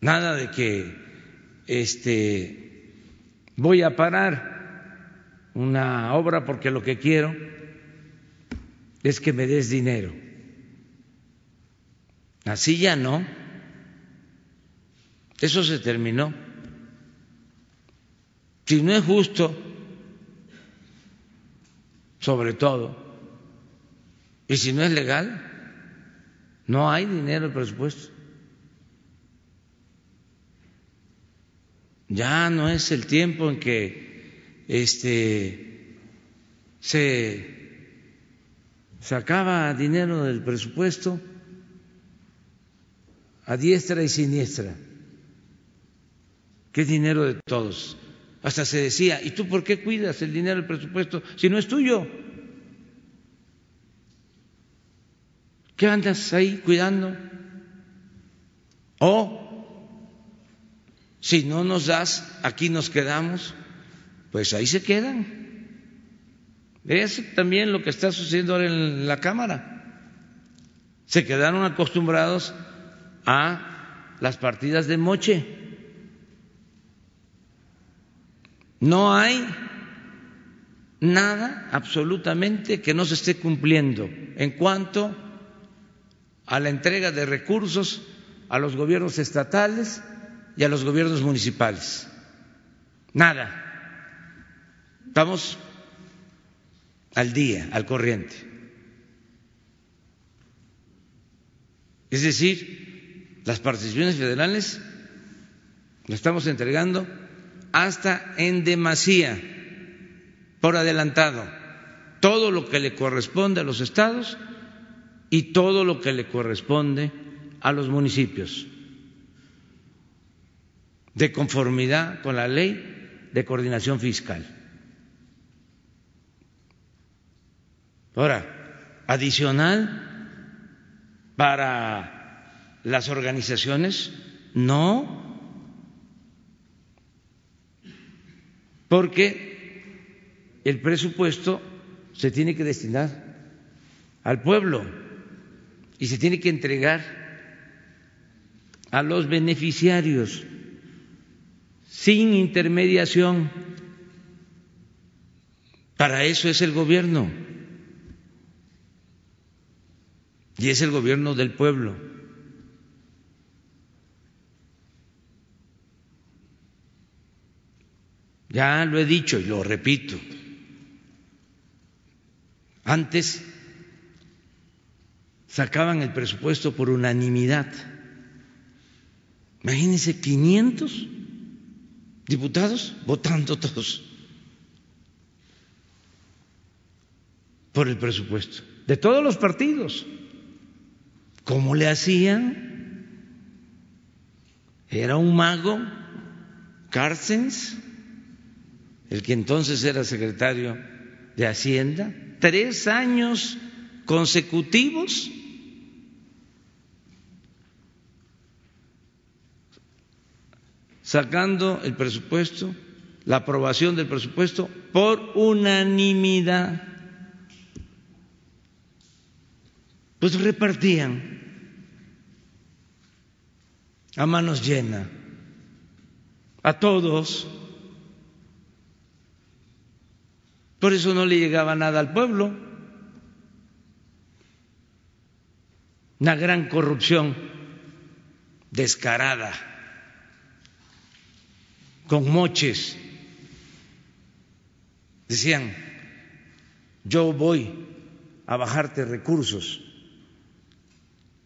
Nada de que este voy a parar una obra porque lo que quiero es que me des dinero. Así ya no. Eso se terminó. Si no es justo, sobre todo, y si no es legal, no hay dinero en el presupuesto. Ya no es el tiempo en que este se sacaba dinero del presupuesto a diestra y siniestra, que es dinero de todos. Hasta se decía, ¿y tú por qué cuidas el dinero del presupuesto si no es tuyo? ¿Qué andas ahí cuidando? O si no nos das, aquí nos quedamos, pues ahí se quedan. Es también lo que está sucediendo ahora en la Cámara. Se quedaron acostumbrados a las partidas de moche. No hay nada absolutamente que no se esté cumpliendo en cuanto a la entrega de recursos a los gobiernos estatales y a los gobiernos municipales. Nada. Estamos al día, al corriente. Es decir, las participaciones federales las estamos entregando hasta en demasía, por adelantado, todo lo que le corresponde a los estados y todo lo que le corresponde a los municipios, de conformidad con la ley de coordinación fiscal. Ahora, adicional para las organizaciones? No, porque el presupuesto se tiene que destinar al pueblo y se tiene que entregar a los beneficiarios sin intermediación. Para eso es el gobierno y es el gobierno del pueblo. Ya lo he dicho y lo repito. Antes sacaban el presupuesto por unanimidad. Imagínense 500 diputados votando todos por el presupuesto, de todos los partidos. ¿Cómo le hacían? Era un mago, Carstens el que entonces era secretario de Hacienda, tres años consecutivos sacando el presupuesto, la aprobación del presupuesto por unanimidad. Pues repartían a manos llenas a todos. Por eso no le llegaba nada al pueblo. Una gran corrupción descarada, con moches. Decían, yo voy a bajarte recursos.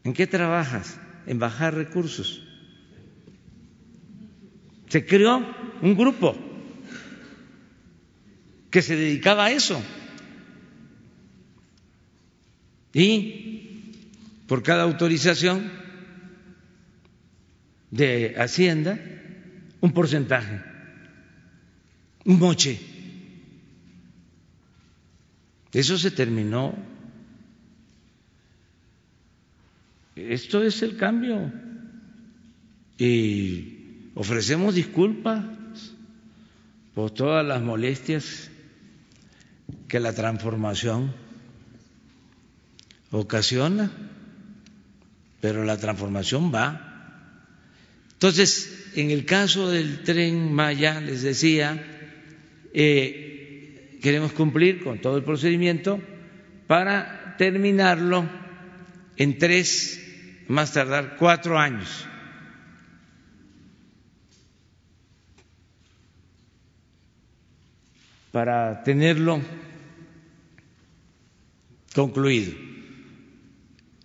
¿En qué trabajas? En bajar recursos. Se creó un grupo que se dedicaba a eso. Y por cada autorización de Hacienda, un porcentaje, un moche. Eso se terminó. esto es el cambio y ofrecemos disculpas por todas las molestias que la transformación ocasiona, pero la transformación va. Entonces, en el caso del tren Maya, les decía, eh, queremos cumplir con todo el procedimiento para terminarlo en tres, más tardar cuatro años. para tenerlo concluido.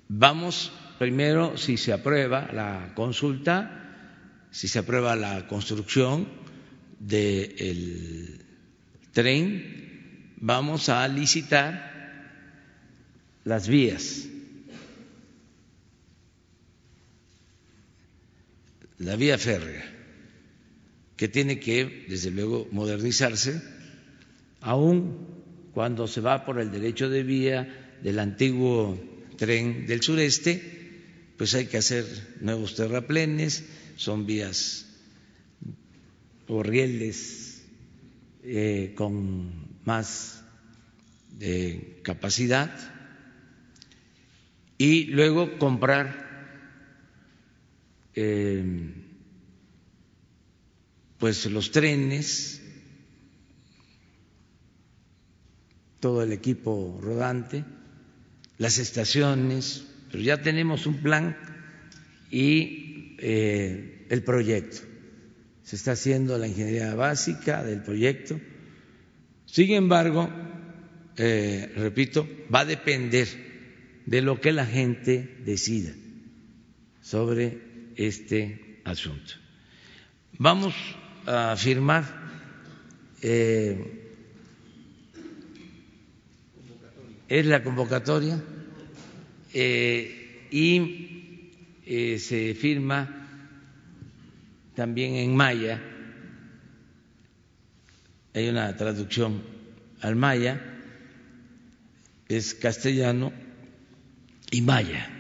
Vamos primero, si se aprueba la consulta, si se aprueba la construcción del tren, vamos a licitar las vías. La vía férrea, que tiene que, desde luego, modernizarse, aún cuando se va por el derecho de vía del antiguo tren del sureste, pues hay que hacer nuevos terraplenes, son vías o rieles eh, con más de capacidad y luego comprar eh, pues los trenes, todo el equipo rodante las estaciones, pero ya tenemos un plan y eh, el proyecto. Se está haciendo la ingeniería básica del proyecto. Sin embargo, eh, repito, va a depender de lo que la gente decida sobre este asunto. Vamos a firmar eh, es la convocatoria eh, y eh, se firma también en maya, hay una traducción al maya, es castellano y maya.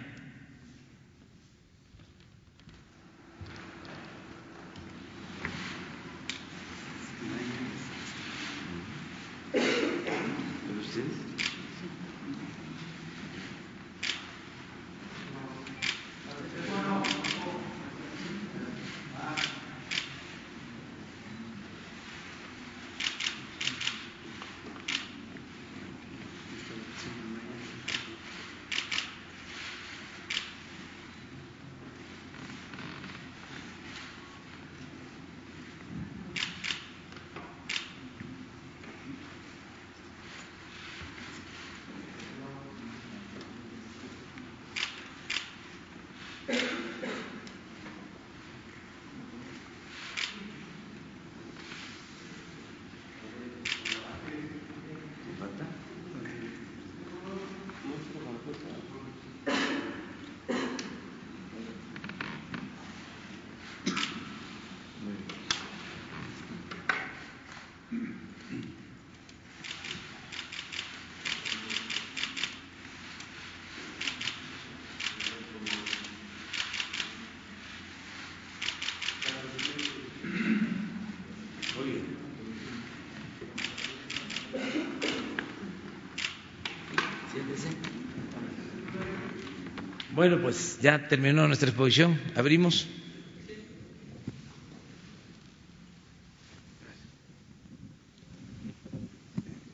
Bueno, pues ya terminó nuestra exposición. Abrimos.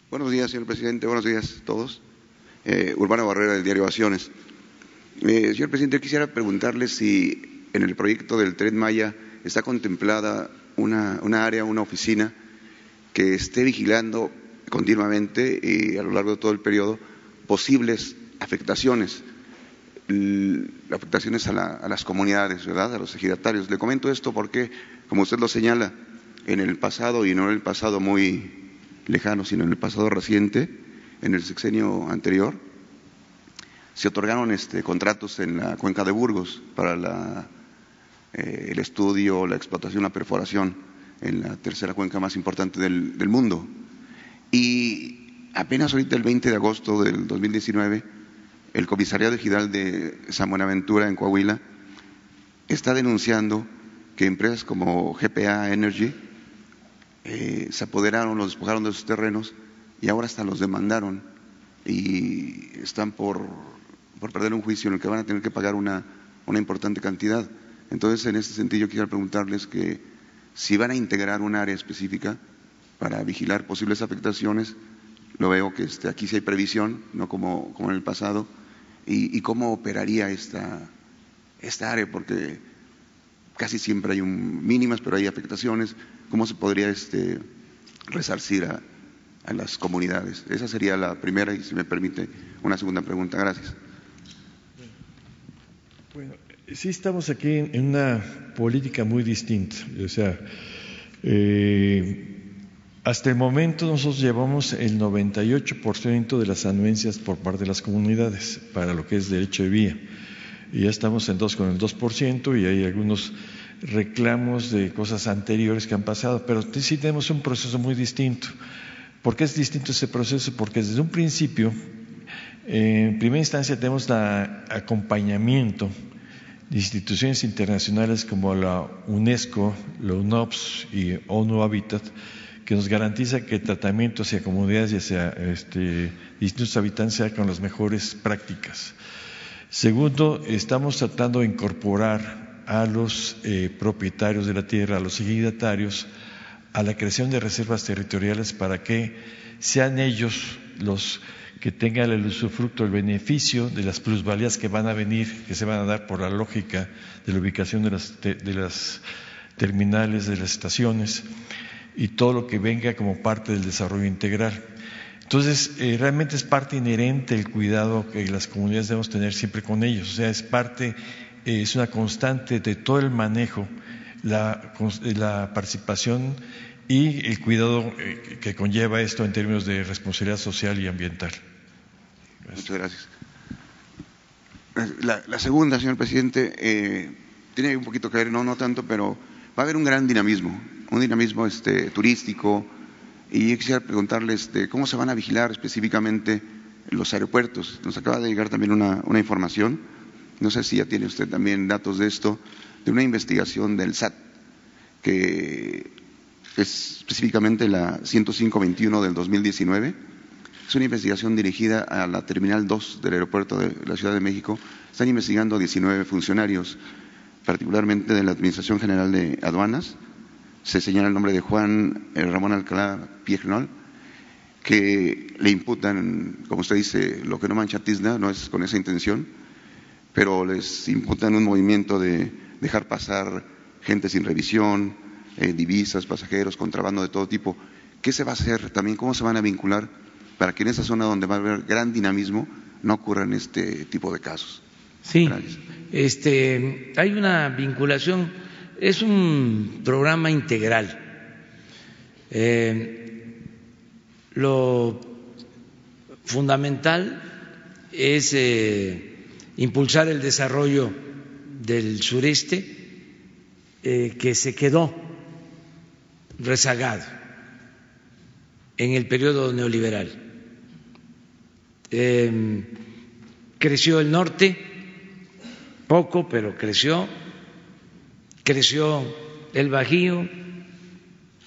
Buenos días, señor presidente. Buenos días a todos. Eh, Barrera, del diario Ovaciones. Eh, señor presidente, quisiera preguntarle si en el proyecto del Tren Maya está contemplada una, una área, una oficina que esté vigilando continuamente y a lo largo de todo el periodo posibles afectaciones afectaciones a, las comunidades, ¿verdad? A los ejidatarios. Le comento esto porque, como usted lo señala, en el pasado, y no en el pasado muy lejano, sino en el pasado reciente, en el sexenio anterior, se otorgaron este, contratos en la cuenca de Burgos para la, eh, el estudio, la explotación, la perforación en la tercera cuenca más importante del mundo. Y apenas ahorita el 20 de agosto del 2019 el Comisariado Ejidal de San Buenaventura en Coahuila está denunciando que empresas como GPA Energy eh, se apoderaron, los despojaron de sus terrenos y ahora hasta los demandaron y están por, perder un juicio en el que van a tener que pagar una, importante cantidad. Entonces, en este sentido, quiero preguntarles que si van a integrar un área específica para vigilar posibles afectaciones, lo veo que este, aquí sí hay previsión, no como en el pasado, y, cómo operaría esta, esta área, porque casi siempre hay un, mínimas, pero hay afectaciones, cómo se podría este, resarcir a, a las comunidades. Esa sería la primera y, si me permite, una segunda pregunta. Gracias. Bueno, sí estamos aquí en una política muy distinta. O sea, eh, hasta el momento nosotros llevamos el 98% de las anuencias por parte de las comunidades para lo que es derecho de vía. Y ya estamos en dos con el 2% y hay algunos reclamos de cosas anteriores que han pasado, pero sí tenemos un proceso muy distinto. ¿Por qué es distinto ese proceso? Porque desde un principio, en primera instancia, tenemos el acompañamiento de instituciones internacionales como la UNESCO, la UNOPS y ONU Habitat, que nos garantiza que el tratamiento hacia comunidades y hacia este, distintos habitantes sea con las mejores prácticas. Segundo, estamos tratando de incorporar a los eh, propietarios de la tierra, a los ejidatarios, a la creación de reservas territoriales para que sean ellos los que tengan el usufructo, el beneficio de las plusvalías que van a venir, que se van a dar por la lógica de la ubicación de de las terminales, de las estaciones y todo lo que venga como parte del desarrollo integral. Entonces, eh, realmente es parte inherente el cuidado que las comunidades debemos tener siempre con ellos. O sea, es parte, eh, es una constante de todo el manejo, la, la participación y el cuidado eh, que conlleva esto en términos de responsabilidad social y ambiental. Muchas gracias. La, segunda, señor presidente, eh, tiene un poquito que ver, no, no tanto, pero va a haber un gran dinamismo, un dinamismo este, turístico. Y yo quisiera preguntarles de cómo se van a vigilar específicamente los aeropuertos. Nos acaba de llegar también una, una información, no sé si ya tiene usted también datos de esto, de una investigación del SAT, que es específicamente la 10521 del 2019. Es una investigación dirigida a la Terminal 2 del aeropuerto de la Ciudad de México. Están investigando 19 funcionarios, particularmente de la Administración General de Aduanas. Se señala el nombre de Juan eh, Ramón Alcalá Piegnol, que le imputan, como usted dice, lo que no mancha tizna, no es con esa intención, pero les imputan un movimiento de dejar pasar gente sin revisión, eh, divisas, pasajeros, contrabando de todo tipo. ¿Qué se va a hacer también? ¿Cómo se van a vincular para que en esa zona donde va a haber gran dinamismo no ocurran este tipo de casos? Sí, este, hay una vinculación, es un programa integral. Eh, lo fundamental es eh, impulsar el desarrollo del sureste eh, que se quedó rezagado en el periodo neoliberal. Creció el norte, poco, pero creció, creció el Bajío,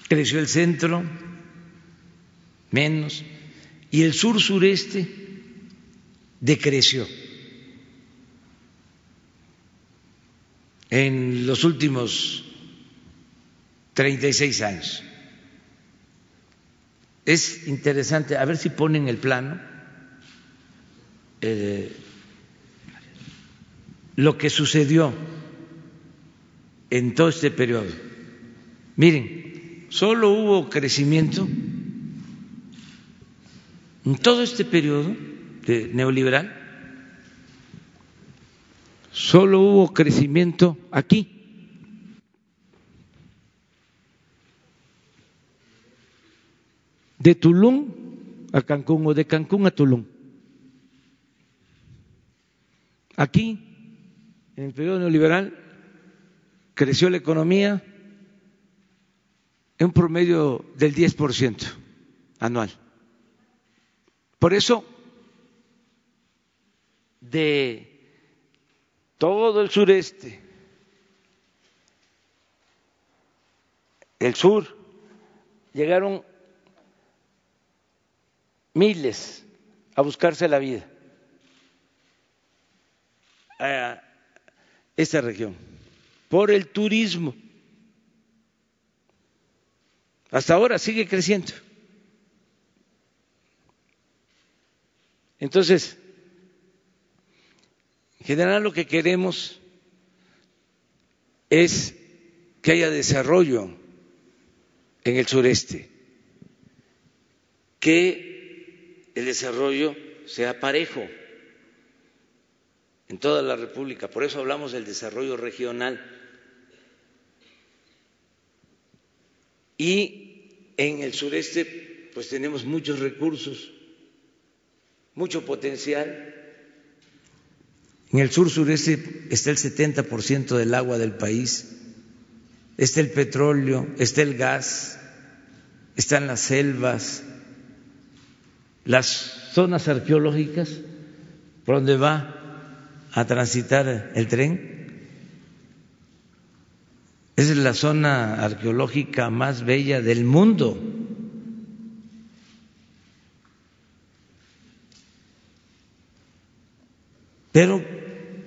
creció el centro, menos, y el sur sureste decreció. En los últimos 36 años. Es interesante, a ver si ponen el plano, eh, lo que sucedió en todo este periodo. Miren, solo hubo crecimiento en todo este periodo de neoliberal, solo hubo crecimiento aquí de Tulum a Cancún o de Cancún a Tulum. Aquí, en el periodo neoliberal, creció la economía en un promedio del 10% anual. Por eso de todo el sureste, el sur, llegaron miles a buscarse la vida a esta región por el turismo. Hasta ahora sigue creciendo. Entonces, en general lo que queremos es que haya desarrollo en el sureste, que el desarrollo sea parejo en toda la República. Por eso hablamos del desarrollo regional. Y en el sureste, pues tenemos muchos recursos, mucho potencial. En el sur sureste está el 70% del agua del país, está el petróleo, está el gas, están las selvas, las zonas arqueológicas por donde va a transitar el tren. Es la zona arqueológica más bella del mundo. Pero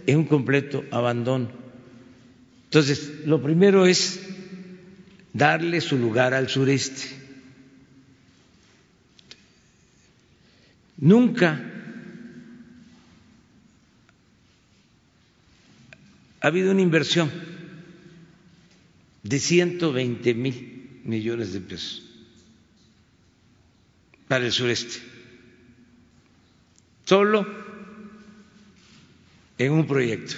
en un completo abandono. Entonces, lo primero es darle su lugar al sureste. Nunca ha habido una inversión de 120 mil millones de pesos para el sureste, solo en un proyecto.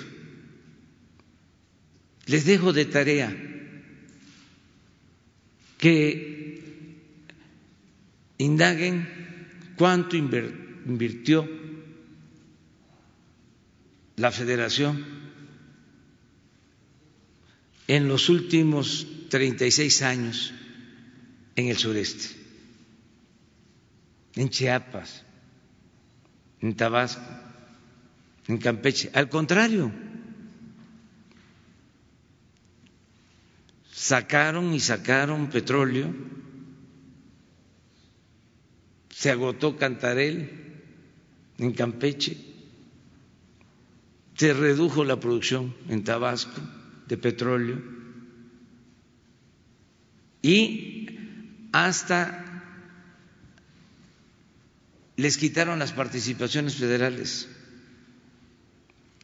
Les dejo de tarea que indaguen cuánto invirtió la federación en los últimos 36 años en el sureste, en Chiapas, en Tabasco, en Campeche. Al contrario, sacaron y sacaron petróleo, se agotó Cantarel en Campeche, se redujo la producción en Tabasco de petróleo y hasta les quitaron las participaciones federales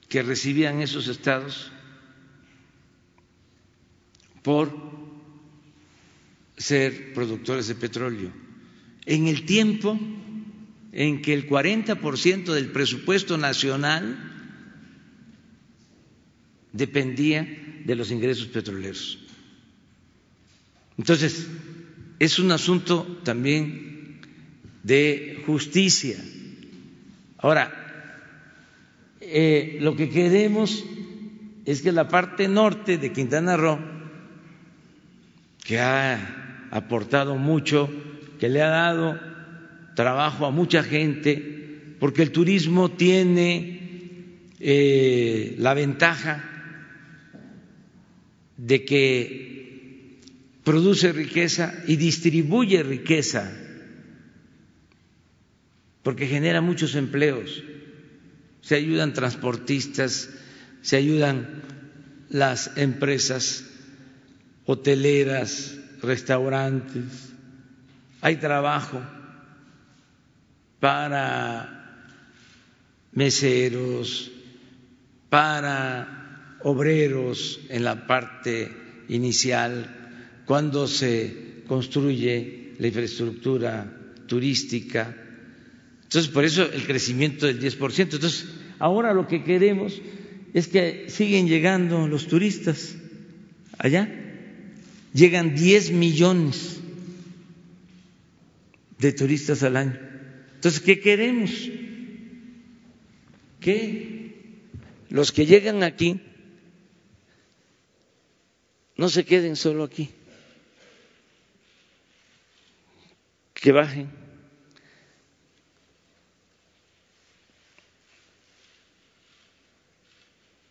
que recibían esos estados por ser productores de petróleo. En el tiempo en que el 40% del presupuesto nacional dependía de los ingresos petroleros. Entonces, es un asunto también de justicia. Ahora, eh, lo que queremos es que la parte norte de Quintana Roo, que ha aportado mucho, que le ha dado trabajo a mucha gente, porque el turismo tiene eh, la ventaja de que produce riqueza y distribuye riqueza, porque genera muchos empleos. Se ayudan transportistas, se ayudan las empresas hoteleras, restaurantes, hay trabajo para meseros, para obreros en la parte inicial, cuando se construye la infraestructura turística. Entonces, por eso el crecimiento del 10%. Entonces, ahora lo que queremos es que siguen llegando los turistas allá. Llegan 10 millones de turistas al año. Entonces, ¿qué queremos? Que los que llegan aquí no se queden solo aquí, que bajen.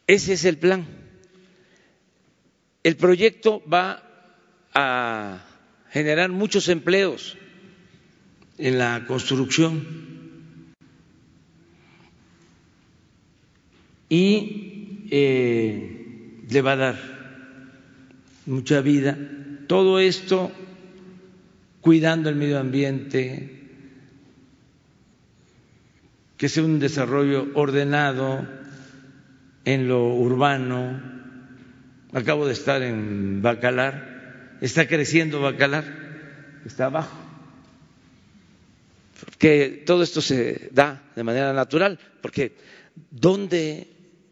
ese es el plan. El proyecto va a generar muchos empleos en la construcción y eh, le va a dar mucha vida. Todo esto cuidando el medio ambiente, que sea un desarrollo ordenado en lo urbano. Acabo de estar en Bacalar, está creciendo Bacalar, está abajo. Que todo esto se da de manera natural, porque ¿dónde,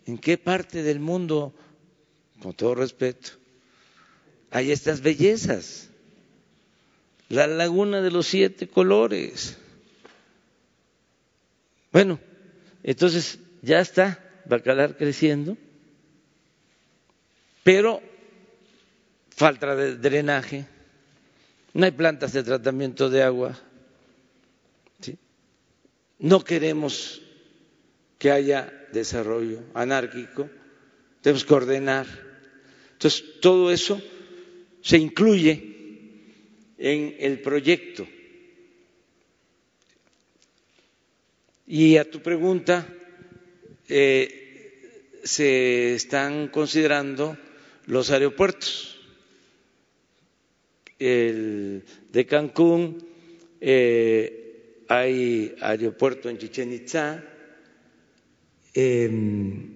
en qué parte del mundo, con todo respeto, hay estas bellezas? La laguna de los siete colores bueno, entonces ya está Bacalar creciendo, pero falta de drenaje, no hay plantas de tratamiento de agua, no queremos que haya desarrollo anárquico, tenemos que ordenar. Entonces, todo eso se incluye en el proyecto Y a tu pregunta, eh, se están considerando los aeropuertos. El de Cancún, eh, hay aeropuerto en Chichen Itza, em,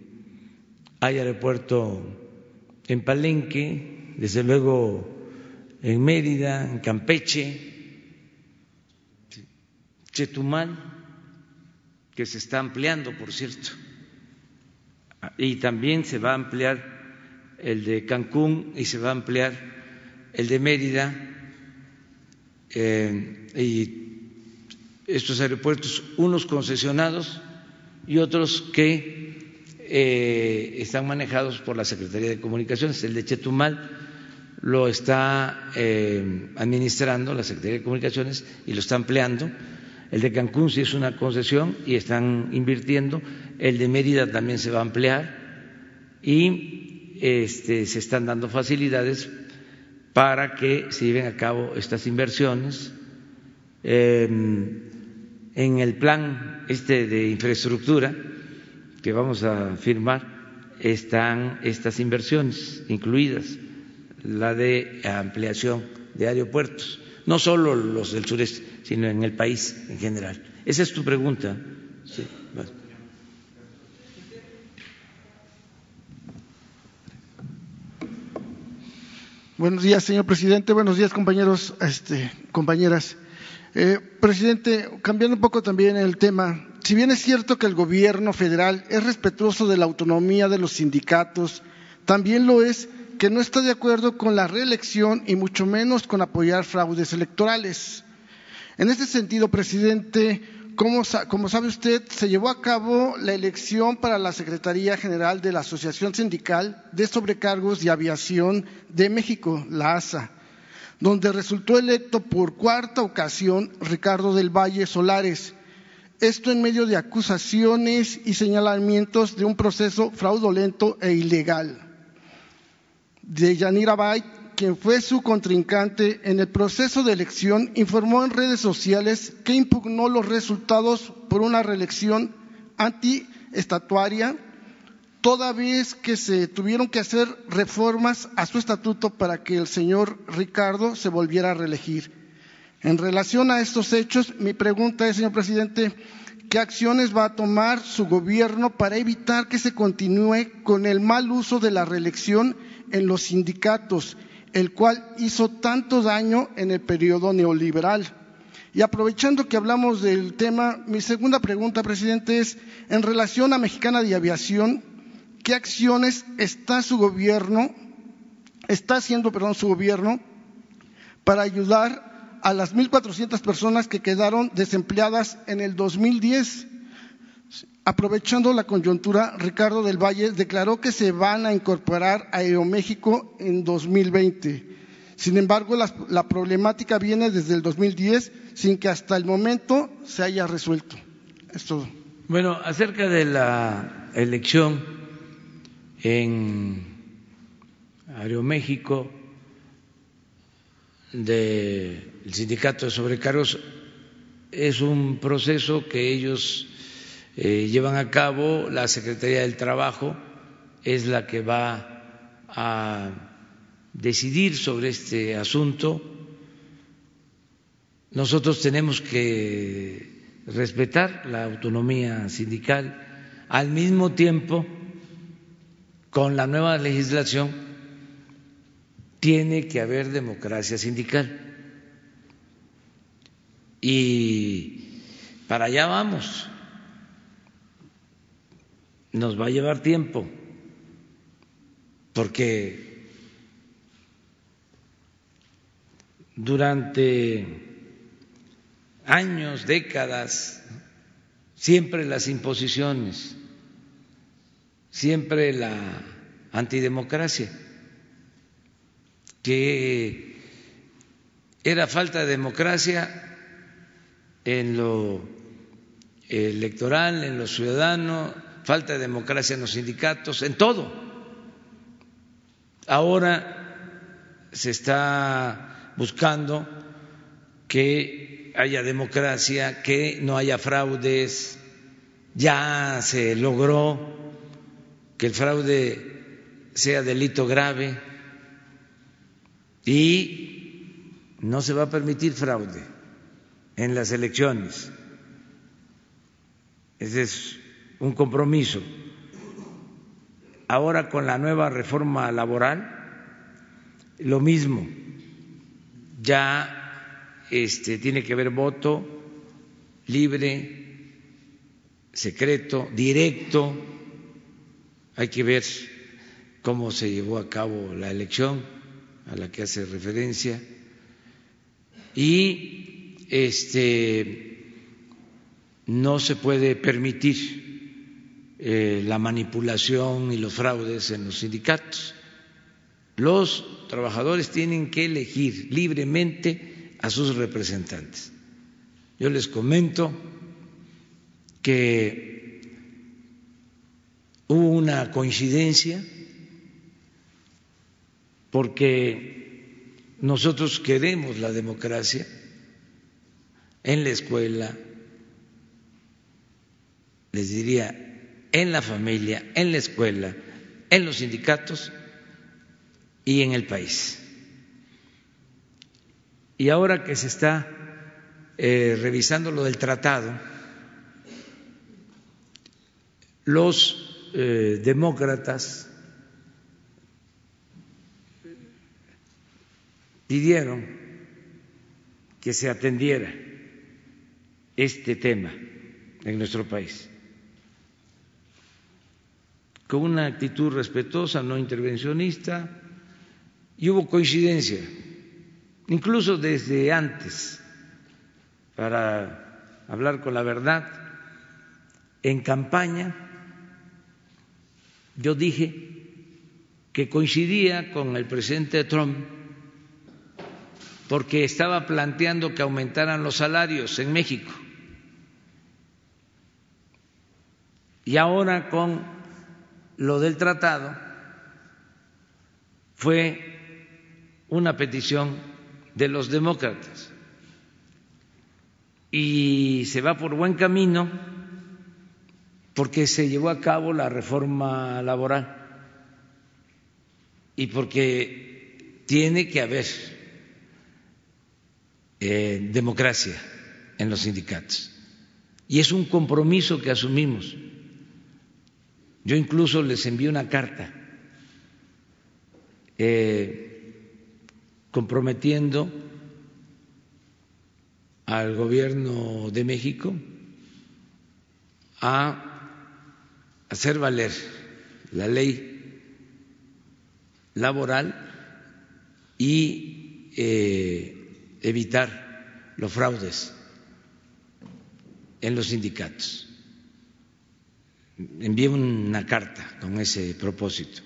hay aeropuerto en Palenque, desde luego en Mérida, en Campeche, Chetumal que se está ampliando, por cierto. Y también se va a ampliar el de Cancún y se va a ampliar el de Mérida. Eh, y estos aeropuertos, unos concesionados y otros que eh, están manejados por la Secretaría de Comunicaciones. El de Chetumal lo está eh, administrando la Secretaría de Comunicaciones y lo está ampliando el de Cancún sí es una concesión y están invirtiendo. El de Mérida también se va a ampliar y este, se están dando facilidades para que se lleven a cabo estas inversiones. Em, en el plan este de infraestructura que vamos a firmar están estas inversiones incluidas, la de ampliación de aeropuertos, no solo los del sureste, sino en el país en general. Esa es tu pregunta. Buenos días, señor presidente. Buenos días, compañeros, este, compañeras. Eh, presidente, cambiando un poco también el tema, si bien es cierto que el gobierno federal es respetuoso de la autonomía de los sindicatos, también lo es que no está de acuerdo con la reelección y mucho menos con apoyar fraudes electorales. En este sentido, presidente, como, sabe usted, se llevó a cabo la elección para la Secretaría General de la Asociación Sindical de Sobrecargos y Aviación de México, la ASA, donde resultó electo por cuarta ocasión Ricardo del Valle Solares. Esto en medio de acusaciones y señalamientos de un proceso fraudulento e ilegal. De Yanira Bay, quien fue su contrincante en el proceso de elección, informó en redes sociales que impugnó los resultados por una reelección antiestatuaria, toda vez que se tuvieron que hacer reformas a su estatuto para que el señor Ricardo se volviera a reelegir. En relación a estos hechos, mi pregunta es, señor presidente, ¿qué acciones va a tomar su gobierno para evitar que se continúe con el mal uso de la reelección en los sindicatos el cual hizo tanto daño en el periodo neoliberal. Y aprovechando que hablamos del tema, mi segunda pregunta, presidente, es en relación a Mexicana de Aviación, ¿qué acciones está su gobierno, está haciendo, perdón, su gobierno para ayudar a las 1.400 personas que quedaron desempleadas en el 2010? Aprovechando la coyuntura, Ricardo del Valle declaró que se van a incorporar a Aeroméxico en 2020. Sin embargo, la, problemática viene desde el 2010 sin que hasta el momento se haya resuelto. Es todo. Bueno, acerca de la elección en Aeroméxico del sindicato de sobrecargos es un proceso que ellos eh, llevan a cabo, la Secretaría del Trabajo es la que va a decidir sobre este asunto. Nosotros tenemos que respetar la autonomía sindical, al mismo tiempo, con la nueva legislación, tiene que haber democracia sindical. Y para allá vamos. Nos va a llevar tiempo, porque durante años, décadas, siempre las imposiciones, siempre la antidemocracia, que era falta de democracia en lo electoral, en lo ciudadano, falta de democracia en los sindicatos, en todo. Ahora se está buscando que haya democracia, que no haya fraudes, ya se logró que el fraude sea delito grave y no se va a permitir fraude en las elecciones. Ese es un compromiso. Ahora con la nueva reforma laboral, lo mismo, ya este, tiene que haber voto libre, secreto, directo, hay que ver cómo se llevó a cabo la elección a la que hace referencia. Y este, no se puede permitir eh, la manipulación y los fraudes en los sindicatos. Los trabajadores tienen que elegir libremente a sus representantes. Yo les comento que hubo una coincidencia porque nosotros queremos la democracia en la escuela, les diría, en la familia, en la escuela, en los sindicatos y en el país. Y ahora que se está eh, revisando lo del tratado, los eh, demócratas pidieron que se atendiera este tema en nuestro país, con una actitud respetuosa, no intervencionista, y hubo coincidencia, incluso desde antes, para hablar con la verdad, en campaña yo dije que coincidía con el presidente Trump porque estaba planteando que aumentaran los salarios en México. Y ahora con lo del tratado fue una petición de los demócratas y se va por buen camino porque se llevó a cabo la reforma laboral y porque tiene que haber eh, democracia en los sindicatos. Y es un compromiso que asumimos yo incluso les envié una carta eh, comprometiendo al gobierno de México a hacer valer la ley laboral y eh, evitar los fraudes en los sindicatos envié una carta con ese propósito.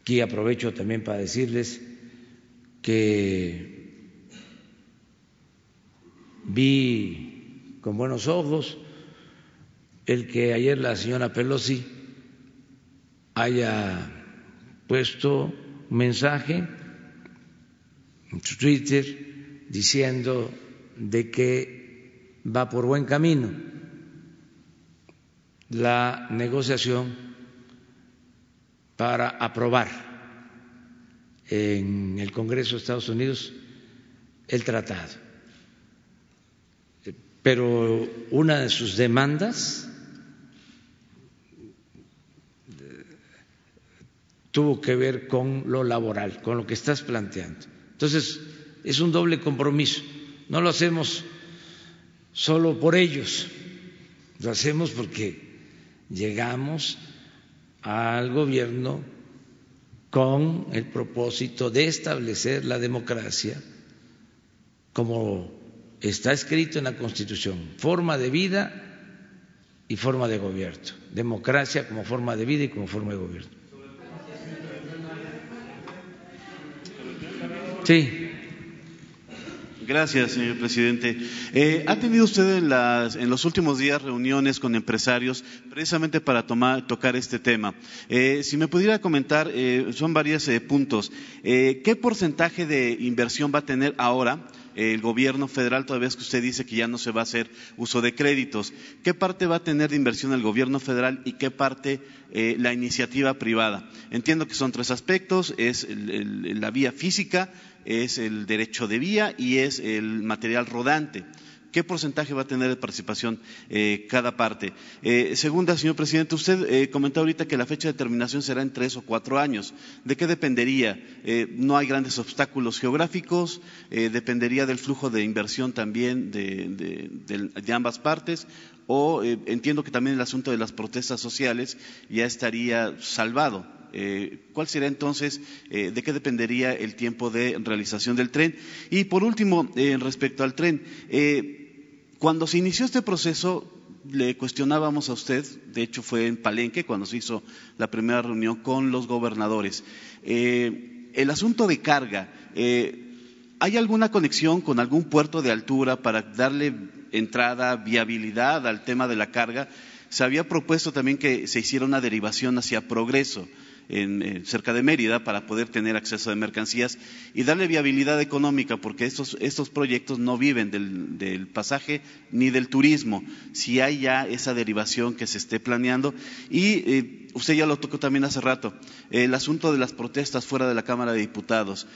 Aquí aprovecho también para decirles que vi con buenos ojos el que ayer la señora Pelosi haya puesto un mensaje en su Twitter diciendo de que va por buen camino la negociación para aprobar en el Congreso de Estados Unidos el tratado. Pero una de sus demandas tuvo que ver con lo laboral, con lo que estás planteando. Entonces, es un doble compromiso. No lo hacemos solo por ellos, lo hacemos porque llegamos al gobierno con el propósito de establecer la democracia como está escrito en la Constitución, forma de vida y forma de gobierno, democracia como forma de vida y como forma de gobierno. Sí. Gracias, señor presidente. Eh, ¿Ha tenido usted en, las, en, los últimos días reuniones con empresarios precisamente para tomar, tocar este tema? Eh, si me pudiera comentar, eh, son varios eh, puntos. ¿Qué porcentaje de inversión va a tener ahora? el gobierno federal, toda vez que usted dice que ya no se va a hacer uso de créditos. ¿Qué parte va a tener de inversión el gobierno federal y qué parte la iniciativa privada? Entiendo que son tres aspectos, es el, la vía física, es el derecho de vía y es el material rodante. ¿Qué porcentaje va a tener de participación eh, cada parte? Eh, segunda, señor presidente, usted eh, comentó ahorita que la fecha de terminación será en tres o cuatro años. ¿De qué dependería? Eh, no hay grandes obstáculos geográficos, dependería del flujo de inversión también de, ambas partes, o entiendo que también el asunto de las protestas sociales ya estaría salvado. Eh, ¿Cuál sería entonces, eh, de qué dependería el tiempo de realización del tren? Y por último, eh, respecto al tren, cuando se inició este proceso, le cuestionábamos a usted, de hecho fue en Palenque cuando se hizo la primera reunión con los gobernadores, el asunto de carga. ¿Hay alguna conexión con algún puerto de altura para darle entrada, viabilidad al tema de la carga? Se había propuesto también que se hiciera una derivación hacia progreso eh, cerca de Mérida para poder tener acceso de mercancías y darle viabilidad económica, porque estos, estos proyectos no viven del, del, pasaje ni del turismo, si hay ya esa derivación que se esté planeando. Y eh, usted ya lo tocó también hace rato, el asunto de las protestas fuera de la Cámara de Diputados.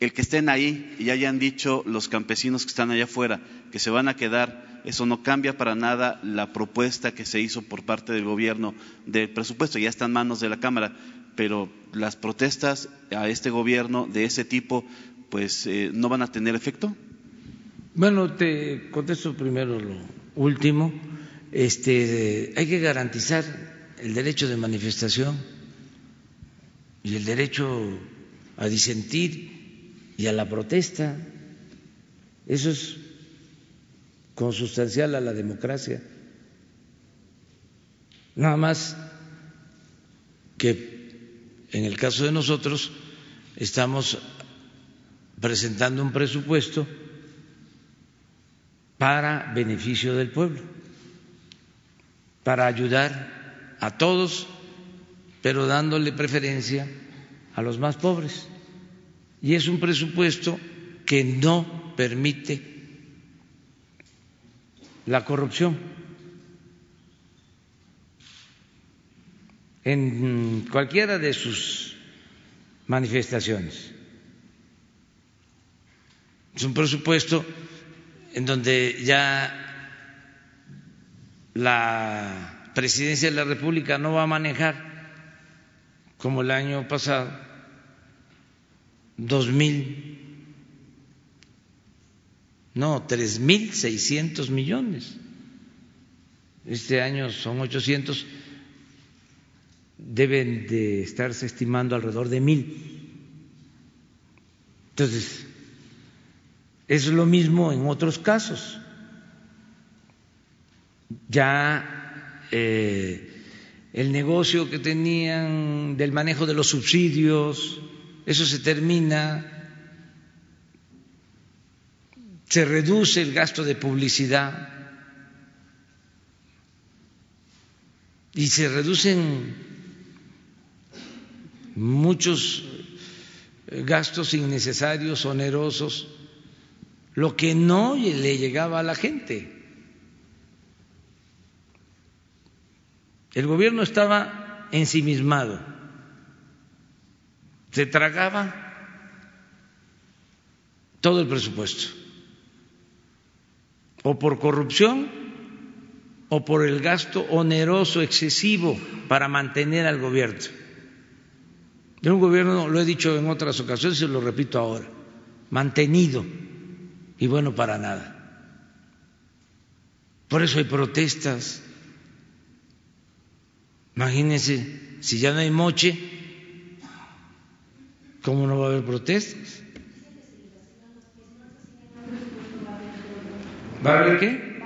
El que estén ahí y hayan dicho los campesinos que están allá afuera que se van a quedar eso no cambia para nada la propuesta que se hizo por parte del gobierno del presupuesto, ya está en manos de la Cámara, pero las protestas a este gobierno de ese tipo, pues eh, no van a tener efecto. Bueno, te contesto primero lo último. Este, hay que garantizar el derecho de manifestación y el derecho a disentir y a la protesta. Eso es consustancial a la democracia. Nada más que en el caso de nosotros estamos presentando un presupuesto para beneficio del pueblo, para ayudar a todos, pero dándole preferencia a los más pobres. Y es un presupuesto que no permite la corrupción en cualquiera de sus manifestaciones. Es un presupuesto en donde ya la presidencia de la República no va a manejar, como el año pasado, dos mil no, tres mil seiscientos millones. Este año son ochocientos, deben de estarse estimando alrededor de mil. Entonces, es lo mismo en otros casos. Ya eh, el negocio que tenían del manejo de los subsidios, eso se termina se reduce el gasto de publicidad y se reducen muchos gastos innecesarios, onerosos, lo que no le llegaba a la gente. El gobierno estaba ensimismado, se tragaba todo el presupuesto, o por corrupción o por el gasto oneroso excesivo para mantener al gobierno. De un gobierno, lo he dicho en otras ocasiones y lo repito ahora, mantenido y bueno para nada. Por eso hay protestas. Imagínense, si ya no hay moche, ¿cómo no va a haber protestas? ¿Va a haber qué?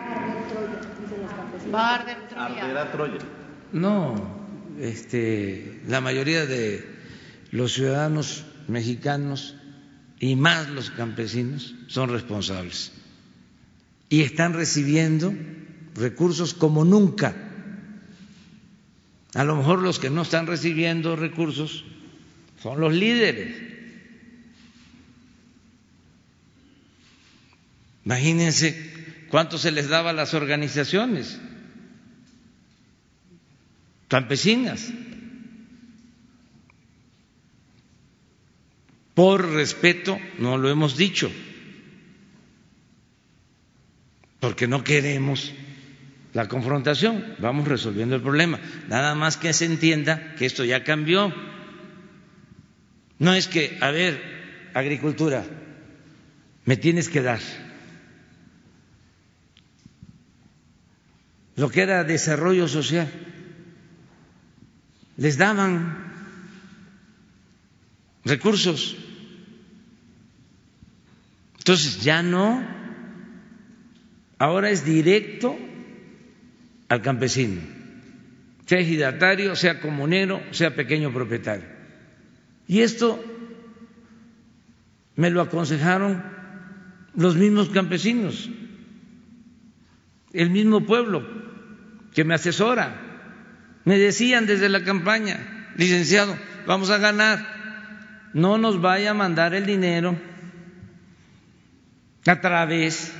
Va a arder Troya. No, este, la mayoría de los ciudadanos mexicanos y más los campesinos son responsables y están recibiendo recursos como nunca. A lo mejor los que no están recibiendo recursos son los líderes. Imagínense cuánto se les daba a las organizaciones campesinas. Por respeto, no lo hemos dicho, porque no queremos la confrontación, vamos resolviendo el problema. Nada más que se entienda que esto ya cambió. No es que, a ver, agricultura, me tienes que dar. Lo que era desarrollo social, les daban recursos. Entonces ya no, ahora es directo al campesino, sea ejidatario, sea comunero, sea pequeño propietario. Y esto me lo aconsejaron los mismos campesinos, el mismo pueblo que me asesora. Me decían desde la campaña, licenciado, vamos a ganar, no nos vaya a mandar el dinero a través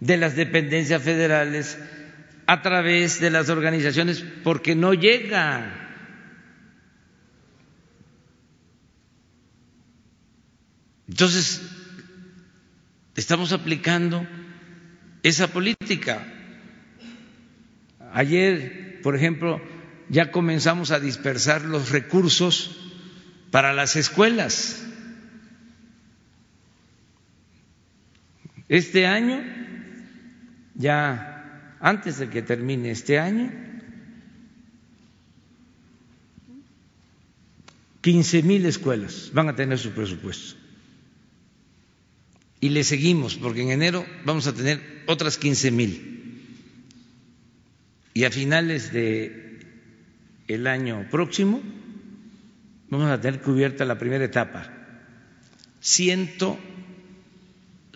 de las dependencias federales, a través de las organizaciones, porque no llega. Entonces, estamos aplicando esa política. Ayer, por ejemplo, ya comenzamos a dispersar los recursos para las escuelas. Este año, ya antes de que termine este año, 15 mil escuelas van a tener su presupuesto. Y le seguimos, porque en enero vamos a tener otras 15 mil. Y a finales de año próximo vamos a tener cubierta la primera etapa. Ciento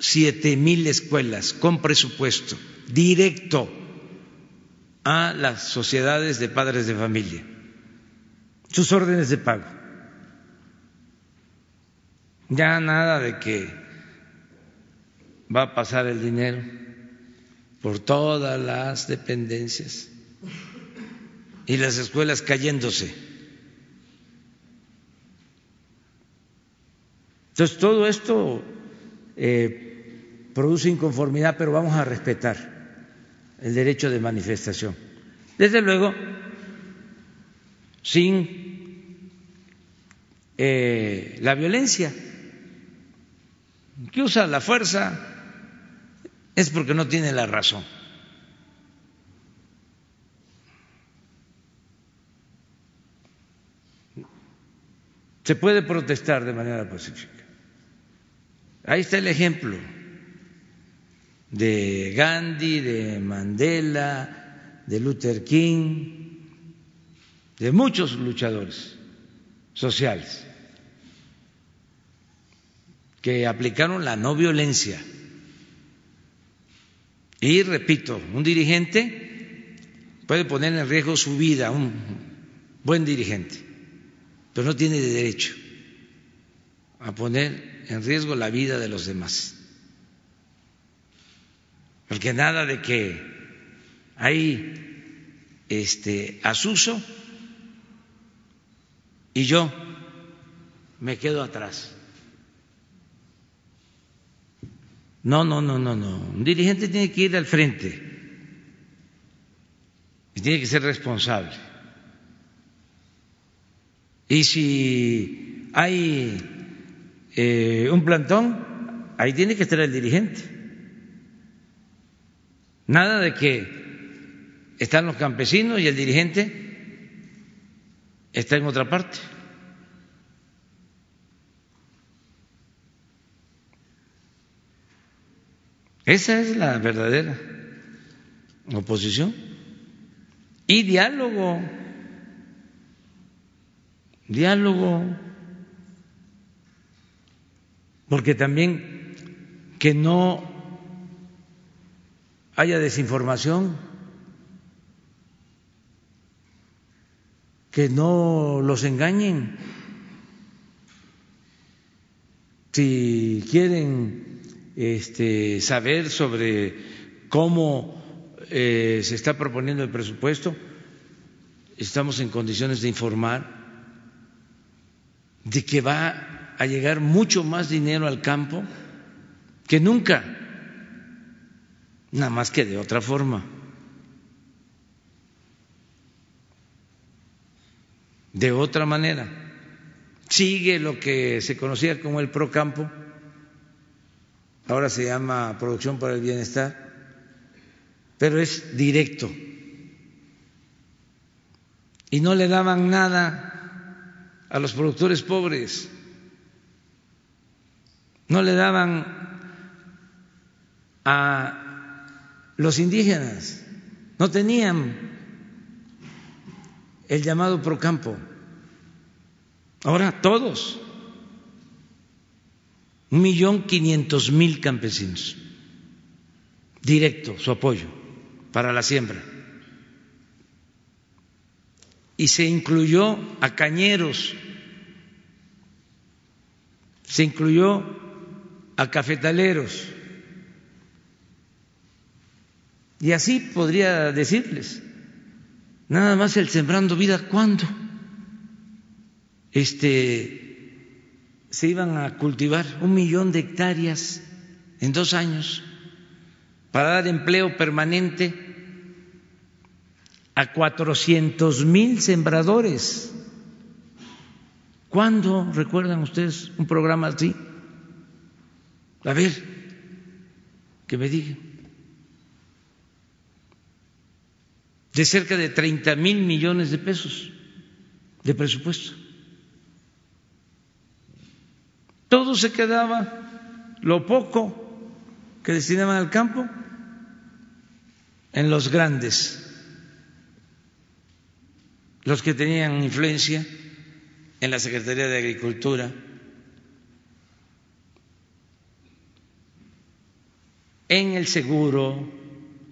siete mil escuelas con presupuesto directo a las sociedades de padres de familia, sus órdenes de pago. Ya nada de que va a pasar el dinero por todas las dependencias y las escuelas cayéndose. Entonces, todo esto eh, produce inconformidad, pero vamos a respetar el derecho de manifestación. Desde luego, sin eh, la violencia. que usa la fuerza es porque no tiene la razón. Se puede protestar de manera pacífica. Ahí está el ejemplo de Gandhi, de Mandela, de Luther King, de muchos luchadores sociales que aplicaron la no violencia. Y repito, un dirigente puede poner en riesgo su vida, un buen dirigente, pero no tiene derecho a poner en riesgo la vida de los demás. Porque nada de que hay este asuso y yo me quedo atrás. No, no, no, no, no. Un dirigente tiene que ir al frente y tiene que ser responsable. Y si hay eh, un plantón, ahí tiene que estar el dirigente. Nada de que están los campesinos y el dirigente está en otra parte. Esa es la verdadera oposición. Y diálogo, diálogo, porque también que no haya desinformación, que no los engañen. Si quieren este, saber sobre cómo eh, se está proponiendo el presupuesto, estamos en condiciones de informar de que va a llegar mucho más dinero al campo que nunca, nada más que de otra forma. De otra manera, sigue lo que se conocía como el procampo ahora se llama producción para el bienestar, pero es directo. Y no le daban nada a los productores pobres, no le daban a los indígenas, no tenían el llamado procampo. Ahora todos un millón quinientos mil campesinos, directo su apoyo para la siembra. Y se incluyó a cañeros, se incluyó a cafetaleros. Y así podría decirles, nada más el sembrando vida, ¿cuándo? Este se iban a cultivar un millón de hectáreas en dos años para dar empleo permanente a cuatrocientos mil sembradores. ¿Cuándo recuerdan ustedes un programa así? A ver, que me digan. De cerca de treinta mil millones de pesos de presupuesto. Todo se quedaba, lo poco que destinaban al campo, en los grandes, los que tenían influencia en la Secretaría de Agricultura, en el seguro,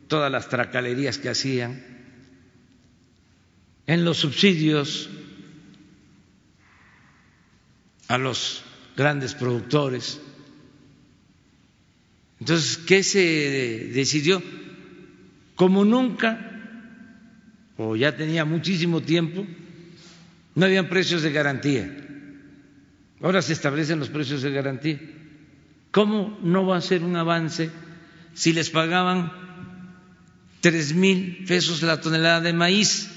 todas las tracalerías que hacían, en los subsidios a los grandes productores. Entonces, ¿qué se decidió? Como nunca, o ya tenía muchísimo tiempo, no habían precios de garantía. Ahora se establecen los precios de garantía. ¿Cómo no va a ser un avance si les pagaban tres mil pesos la tonelada de maíz?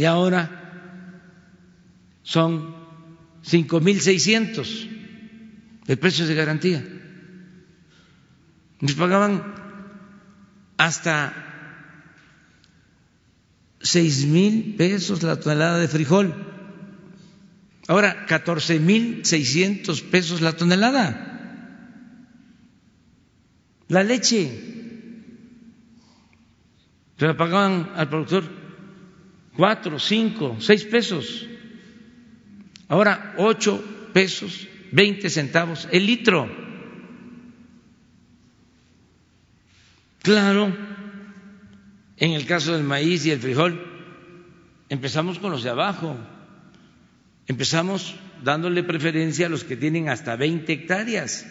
Y ahora son 5.600 el precio de garantía. Nos pagaban hasta seis mil pesos la tonelada de frijol. Ahora, catorce mil seiscientos pesos la tonelada. La leche. Se la pagaban al productor cuatro, cinco, seis pesos. Ahora, ocho pesos, veinte centavos el litro. Claro, en el caso del maíz y el frijol, empezamos con los de abajo, empezamos dándole preferencia a los que tienen hasta 20 hectáreas,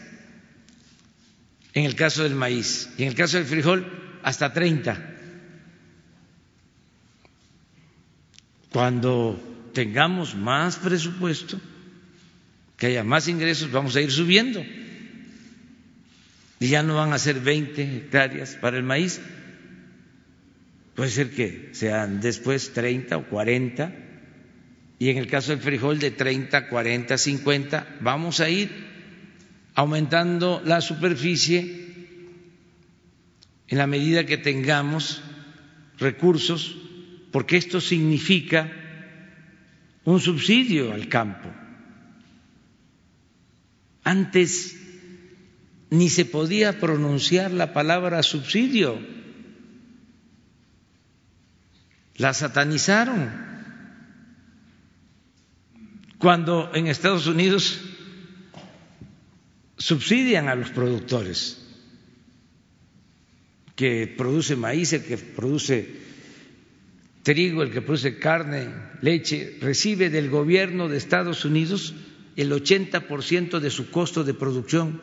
en el caso del maíz, y en el caso del frijol hasta 30. Cuando tengamos más presupuesto, que haya más ingresos, vamos a ir subiendo. Y ya no van a ser 20 hectáreas para el maíz, puede ser que sean después 30 o 40, y en el caso del frijol de 30, 40, 50, vamos a ir aumentando la superficie en la medida que tengamos recursos, porque esto significa un subsidio al campo. Antes ni se podía pronunciar la palabra subsidio, la satanizaron. Cuando en Estados Unidos subsidian a los productores que produce maíz, el que produce trigo, el que produce carne, leche, recibe del gobierno de Estados Unidos el 80% de su costo de producción.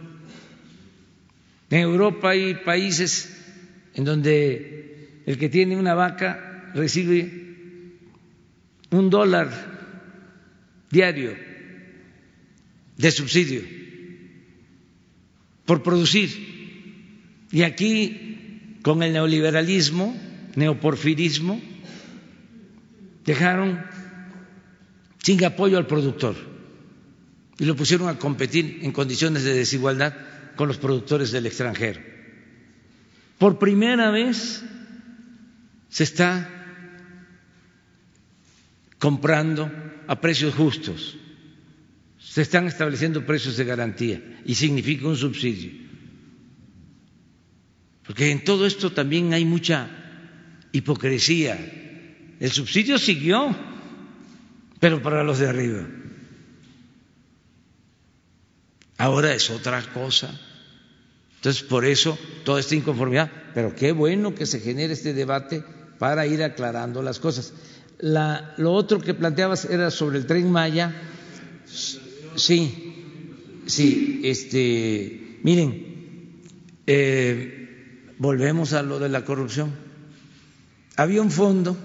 En Europa hay países en donde el que tiene una vaca recibe un dólar diario de subsidio por producir. Y aquí, con el neoliberalismo, neoporfirismo, dejaron sin apoyo al productor y lo pusieron a competir en condiciones de desigualdad con los productores del extranjero. Por primera vez se está comprando a precios justos, se están estableciendo precios de garantía y significa un subsidio. Porque en todo esto también hay mucha hipocresía el subsidio siguió, pero para los de arriba. Ahora es otra cosa. Entonces, por eso toda esta inconformidad, pero qué bueno que se genere este debate para ir aclarando las cosas. lo otro que planteabas era sobre el tren Maya. Sí, sí, este, miren, eh, volvemos a lo de la corrupción. Había un fondo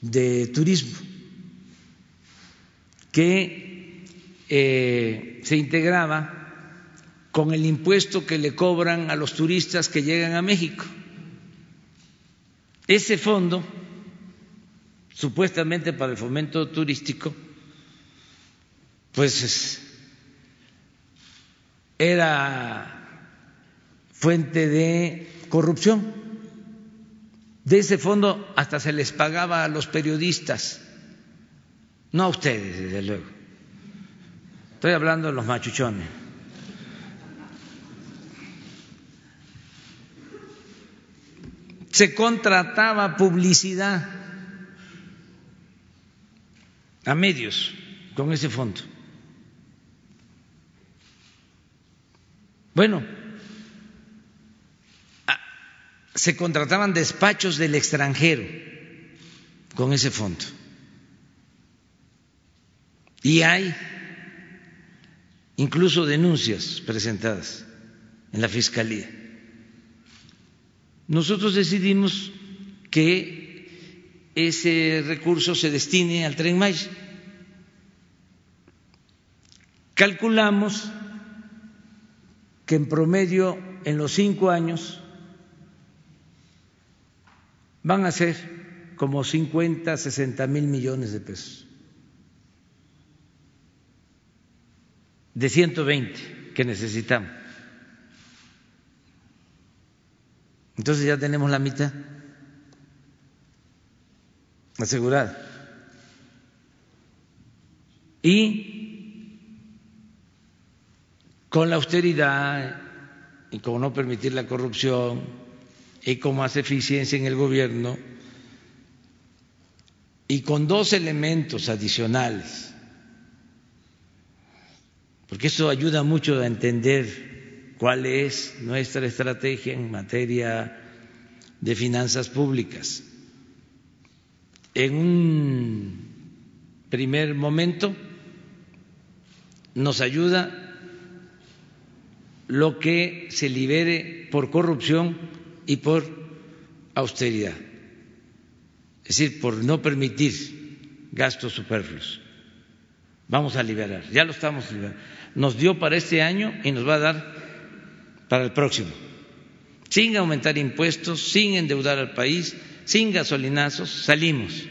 de turismo que eh, se integraba con el impuesto que le cobran a los turistas que llegan a México. Ese fondo, supuestamente para el fomento turístico, pues era fuente de corrupción de ese fondo hasta se les pagaba a los periodistas, no a ustedes, desde luego. Estoy hablando de los machuchones. Se contrataba publicidad a medios con ese fondo. Bueno, se contrataban despachos del extranjero con ese fondo. Y hay incluso denuncias presentadas en la Fiscalía. Nosotros decidimos que ese recurso se destine al tren Maya. Calculamos que en promedio en los cinco años van a ser como 50, 60 mil millones de pesos. De 120 que necesitamos. Entonces ya tenemos la mitad asegurada. Y con la austeridad y con no permitir la corrupción, y con más eficiencia en el gobierno y con dos elementos adicionales, porque eso ayuda mucho a entender cuál es nuestra estrategia en materia de finanzas públicas. en un primer momento nos ayuda lo que se libere por corrupción y por austeridad, es decir, por no permitir gastos superfluos. Vamos a liberar, ya lo estamos liberando. Nos dio para este año y nos va a dar para el próximo, sin aumentar impuestos, sin endeudar al país, sin gasolinazos, salimos.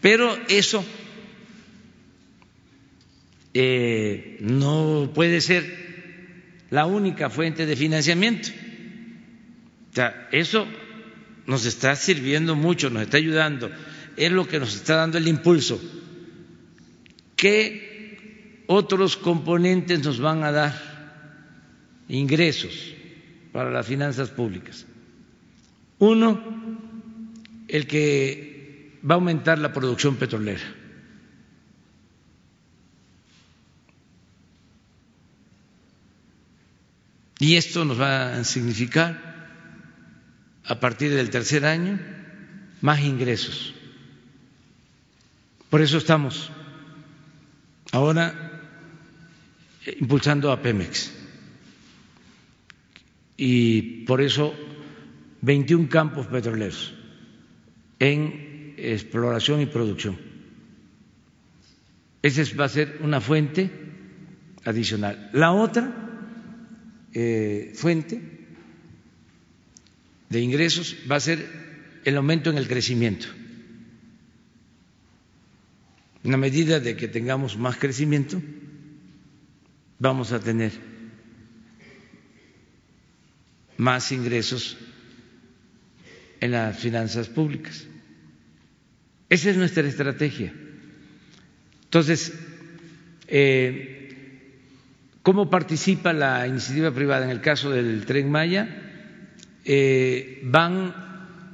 Pero eso eh, no puede ser la única fuente de financiamiento. Eso nos está sirviendo mucho, nos está ayudando, es lo que nos está dando el impulso. ¿Qué otros componentes nos van a dar ingresos para las finanzas públicas? Uno, el que va a aumentar la producción petrolera. Y esto nos va a significar, a partir del tercer año, más ingresos. Por eso estamos ahora impulsando a Pemex. Y por eso 21 campos petroleros en exploración y producción. Esa va a ser una fuente adicional. La otra eh, fuente de ingresos va a ser el aumento en el crecimiento. En la medida de que tengamos más crecimiento, vamos a tener más ingresos en las finanzas públicas. Esa es nuestra estrategia. Entonces, eh, ¿cómo participa la iniciativa privada? En el caso del tren Maya, eh, van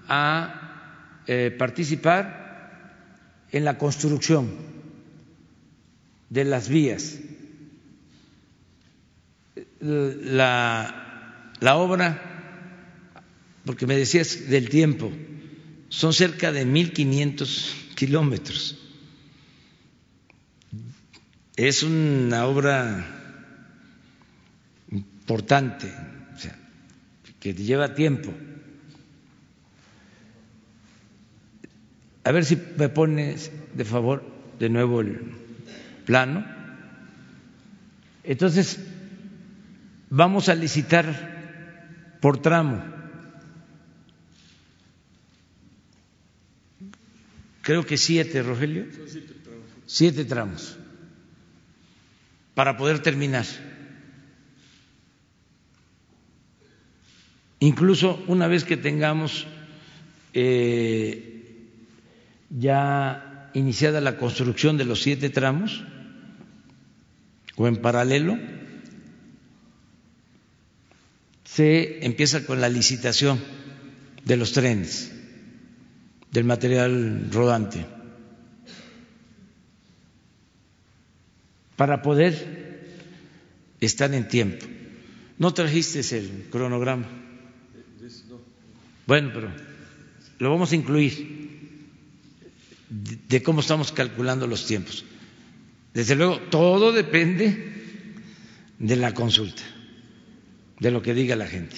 a eh, participar en la construcción de las vías. La, obra porque me decías del tiempo, son cerca de 1.500 kilómetros. Es una obra importante, que lleva tiempo. A ver si me pones de favor de nuevo el plano. Entonces, vamos a licitar por tramo creo que siete, Rogelio. Siete tramos. Para poder terminar. Incluso una vez que tengamos eh, ya iniciada la construcción de los siete tramos, o en paralelo, se empieza con la licitación de los trenes del material rodante para poder estar en tiempo. No trajiste el cronograma. Bueno, pero lo vamos a incluir de cómo estamos calculando los tiempos. Desde luego, todo depende de la consulta, de lo que diga la gente.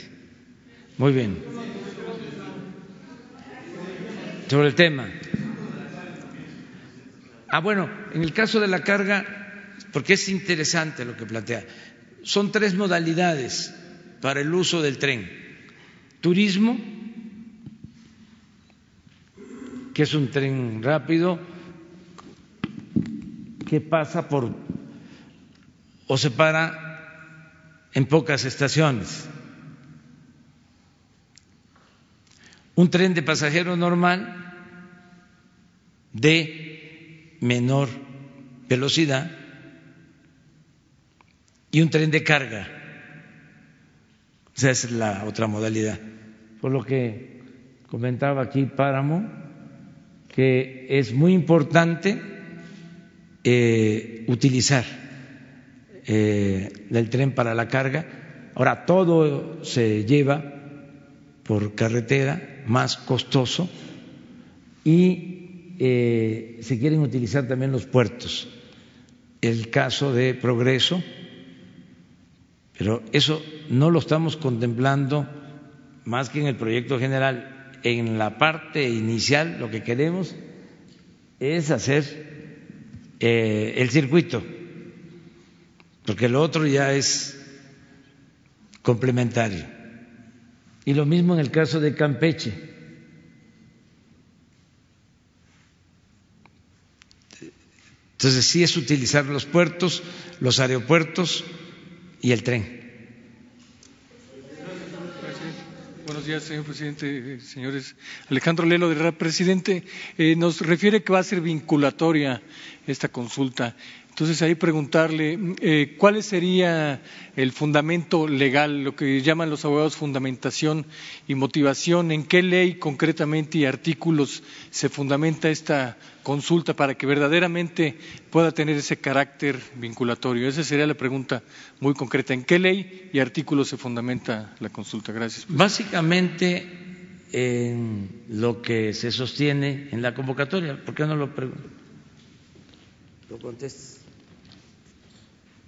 Muy bien sobre el tema. Ah, bueno, en el caso de la carga, porque es interesante lo que plantea, son tres modalidades para el uso del tren. Turismo, que es un tren rápido que pasa por o se para en pocas estaciones. Un tren de pasajero normal de menor velocidad y un tren de carga. Esa es la otra modalidad. Por lo que comentaba aquí Páramo, que es muy importante eh, utilizar eh, el tren para la carga. Ahora todo se lleva por carretera, más costoso, y eh, se quieren utilizar también los puertos. El caso de Progreso, pero eso no lo estamos contemplando más que en el proyecto general. En la parte inicial lo que queremos es hacer eh, el circuito, porque lo otro ya es complementario. Y lo mismo en el caso de Campeche. Entonces sí es utilizar los puertos, los aeropuertos y el tren. Buenos días, señor presidente, señores. Alejandro Lelo de Presidente, eh, nos refiere que va a ser vinculatoria esta consulta. Entonces, ahí preguntarle eh, cuál sería el fundamento legal, lo que llaman los abogados fundamentación y motivación, en qué ley concretamente y artículos se fundamenta esta consulta para que verdaderamente pueda tener ese carácter vinculatorio. Esa sería la pregunta muy concreta. ¿En qué ley y artículos se fundamenta la consulta? Gracias. Básicamente en lo que se sostiene en la convocatoria. ¿Por qué no lo pregunto? Lo contestes.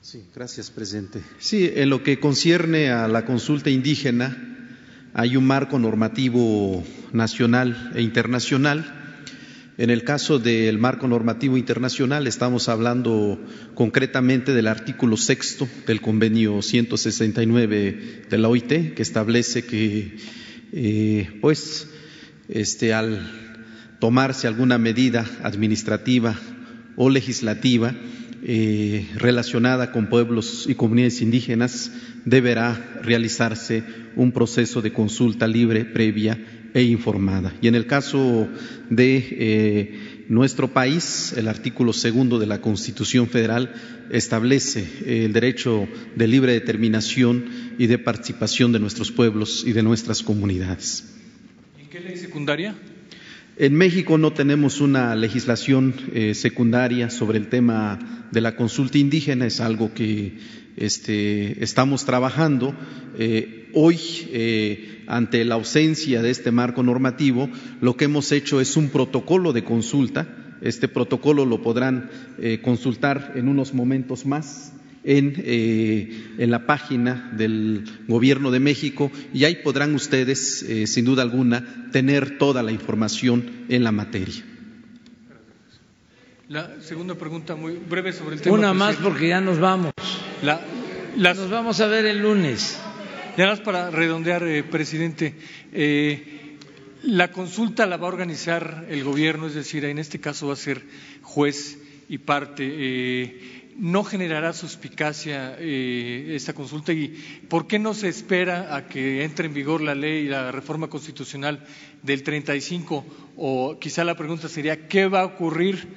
Sí, gracias, presidente. Sí, en lo que concierne a la consulta indígena, hay un marco normativo nacional e internacional. En el caso del marco normativo internacional, estamos hablando concretamente del artículo sexto del convenio 169 de la OIT, que establece que, eh, pues, este, al tomarse alguna medida administrativa o legislativa, eh, relacionada con pueblos y comunidades indígenas deberá realizarse un proceso de consulta libre, previa e informada. Y en el caso de eh, nuestro país, el artículo segundo de la Constitución Federal establece el derecho de libre determinación y de participación de nuestros pueblos y de nuestras comunidades. ¿En qué ley secundaria? En México no tenemos una legislación eh, secundaria sobre el tema de la consulta indígena, es algo que este, estamos trabajando. Eh, hoy, eh, ante la ausencia de este marco normativo, lo que hemos hecho es un protocolo de consulta. Este protocolo lo podrán consultar en unos momentos más eh, en, la página del Gobierno de México y ahí podrán ustedes, eh, sin duda alguna, tener toda la información en la materia. La segunda pregunta, muy breve sobre el tema. Una más porque ya nos vamos. Nos vamos a ver el lunes. Ya más para redondear, eh, presidente. la consulta la va a organizar el gobierno, es decir, en este caso va a ser juez y parte no generará suspicacia eh, esta consulta y por qué no se espera a que entre en vigor la ley y la reforma constitucional del 35 o quizá la pregunta sería qué va a ocurrir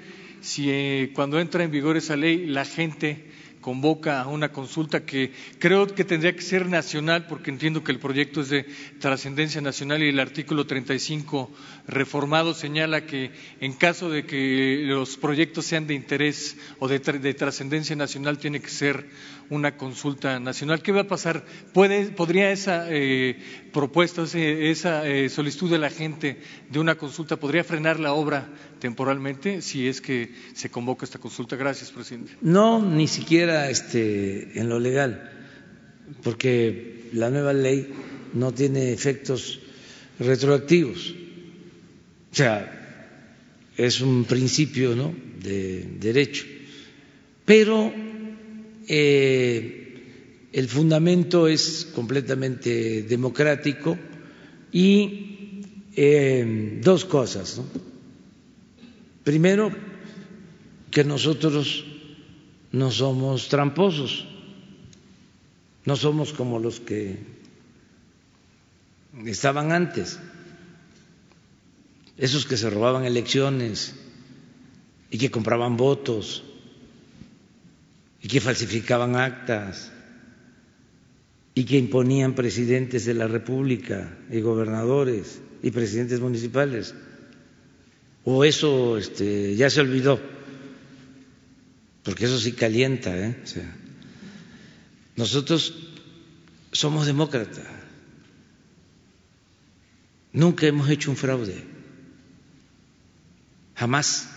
si eh, cuando entra en vigor esa ley la gente convoca a una consulta que creo que tendría que ser nacional, porque entiendo que el proyecto es de trascendencia nacional y el artículo 35 reformado señala que en caso de que los proyectos sean de interés o de, trascendencia nacional tiene que ser una consulta nacional. ¿Qué va a pasar? ¿Podría esa eh, propuesta, esa eh, solicitud de la gente de una consulta, podría frenar la obra temporalmente si es que se convoca esta consulta. Gracias, presidente. No, ni siquiera este, en lo legal, porque la nueva ley no tiene efectos retroactivos. O sea, es un principio ¿no? de derecho. Pero eh, el fundamento es completamente democrático y eh, dos cosas. ¿no? Primero, que nosotros no somos tramposos, no somos como los que estaban antes, esos que se robaban elecciones y que compraban votos y que falsificaban actas y que imponían presidentes de la República y gobernadores y presidentes municipales o eso este, ya se olvidó, porque eso sí calienta. ¿eh? nosotros somos demócratas, nunca hemos hecho un fraude. jamás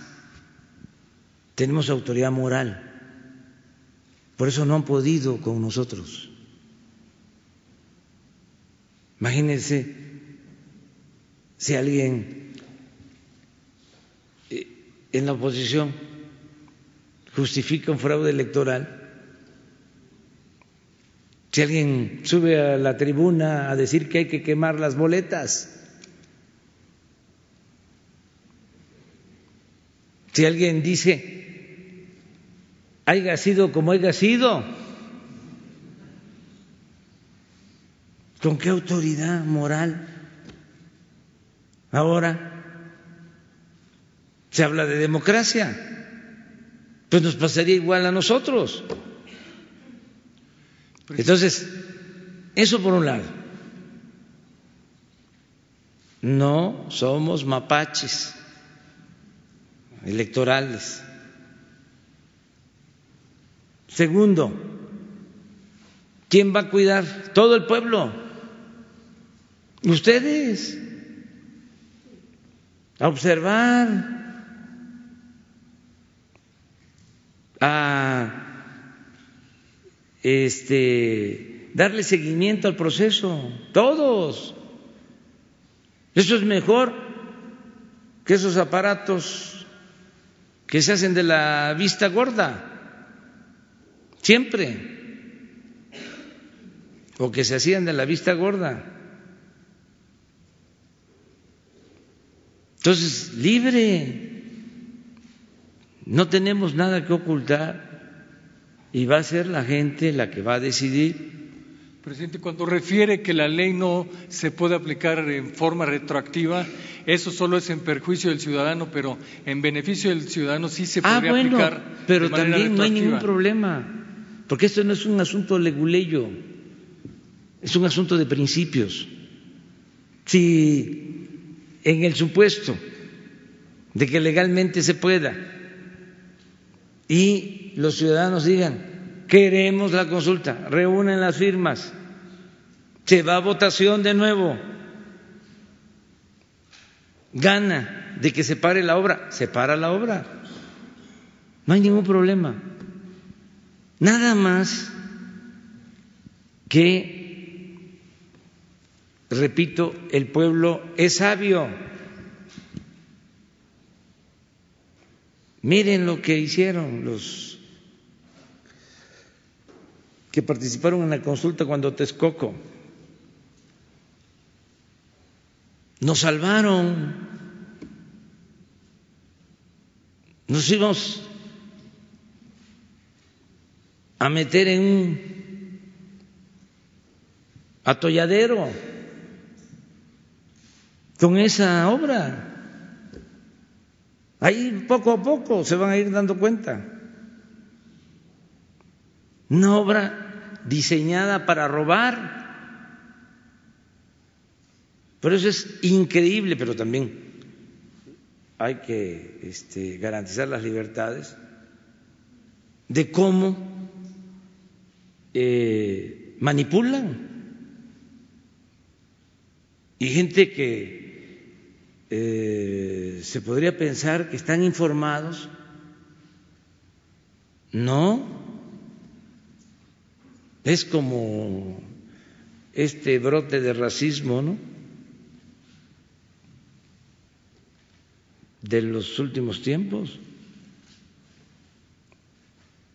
tenemos autoridad moral. Por eso no han podido con nosotros. Imagínense si alguien en la oposición justifica un fraude electoral, si alguien sube a la tribuna a decir que hay que quemar las boletas, si alguien dice haya sido como haya sido. ¿Con qué autoridad moral? Ahora se habla de democracia, pues nos pasaría igual a nosotros. Entonces, eso por un lado. No somos mapaches electorales. Segundo, ¿quién va a cuidar? Todo el pueblo. Ustedes. A observar. A este darle seguimiento al proceso. Todos. Eso es mejor que esos aparatos que se hacen de la vista gorda siempre, o que se hacían de la vista gorda. Entonces, libre, no tenemos nada que ocultar y va a ser la gente la que va a decidir. Presidente, cuando refiere que la ley no se puede aplicar en forma retroactiva, eso solo es en perjuicio del ciudadano, pero en beneficio del ciudadano sí se ah, podría bueno, aplicar. Pero también no hay ningún problema porque esto no es un asunto leguleyo, es un asunto de principios. Si en el supuesto de que legalmente se pueda y los ciudadanos digan, queremos la consulta, reúnen las firmas, se va a votación de nuevo, gana de que se pare la obra, se para la obra, no hay ningún problema. Nada más que, repito, el pueblo es sabio. Miren lo que hicieron los que participaron en la consulta cuando Texcoco. Nos salvaron. Nos íbamos a meter en un atolladero con esa obra. Ahí poco a poco se van a ir dando cuenta. Una obra diseñada para robar. Por eso es increíble, pero también hay que este, garantizar las libertades de cómo eh, manipulan. Y gente que eh, se podría pensar que están informados, no, es como este brote de racismo, ¿no? de los últimos tiempos.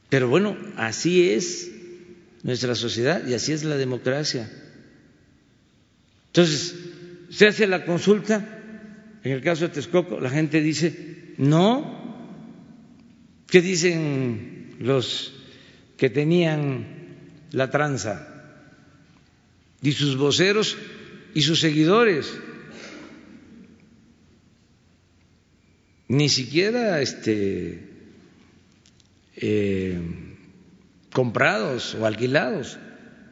Pero bueno, así es nuestra sociedad y así es la democracia. Entonces, se hace la consulta, en el caso de Texcoco, la gente dice, no, ¿qué dicen los que tenían la tranza? Y sus voceros y sus seguidores. Ni siquiera este eh, comprados o alquilados,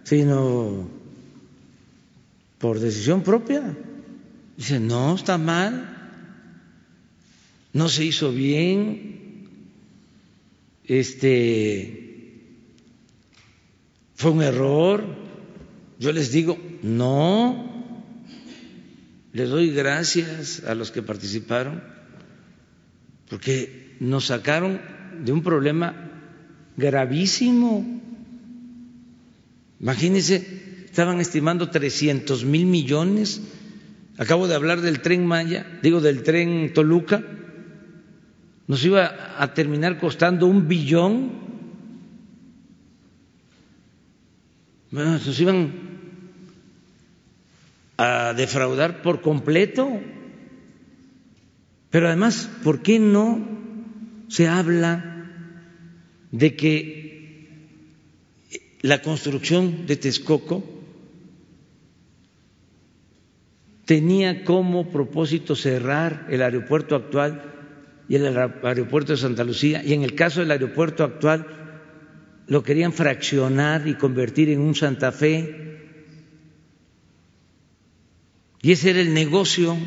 sino por decisión propia. Dice, no, está mal, no se hizo bien, este fue un error. Yo les digo, no, les doy gracias a los que participaron, porque nos sacaron de un problema gravísimo. Imagínense, estaban estimando 300 mil millones. Acabo de hablar del tren Maya, digo del tren Toluca. Nos iba a terminar costando un billón. Nos iban a defraudar por completo. Pero además, ¿por qué no se habla de que la construcción de Texcoco tenía como propósito cerrar el aeropuerto actual y el aeropuerto de Santa Lucía, y en el caso del aeropuerto actual lo querían fraccionar y convertir en un Santa Fe, y ese era el negocio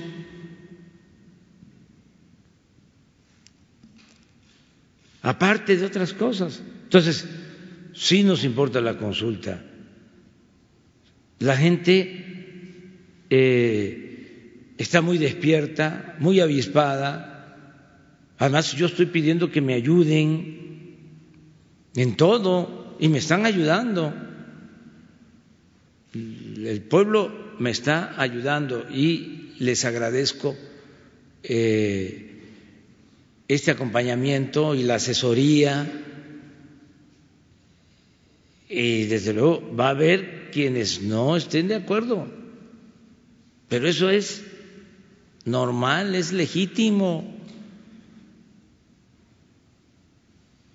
aparte de otras cosas. Entonces, sí nos importa la consulta. La gente eh, está muy despierta, muy avispada. Además, yo estoy pidiendo que me ayuden en todo y me están ayudando. El pueblo me está ayudando y les agradezco. Eh, este acompañamiento y la asesoría. Y desde luego va a haber quienes no estén de acuerdo, pero eso es normal, es legítimo.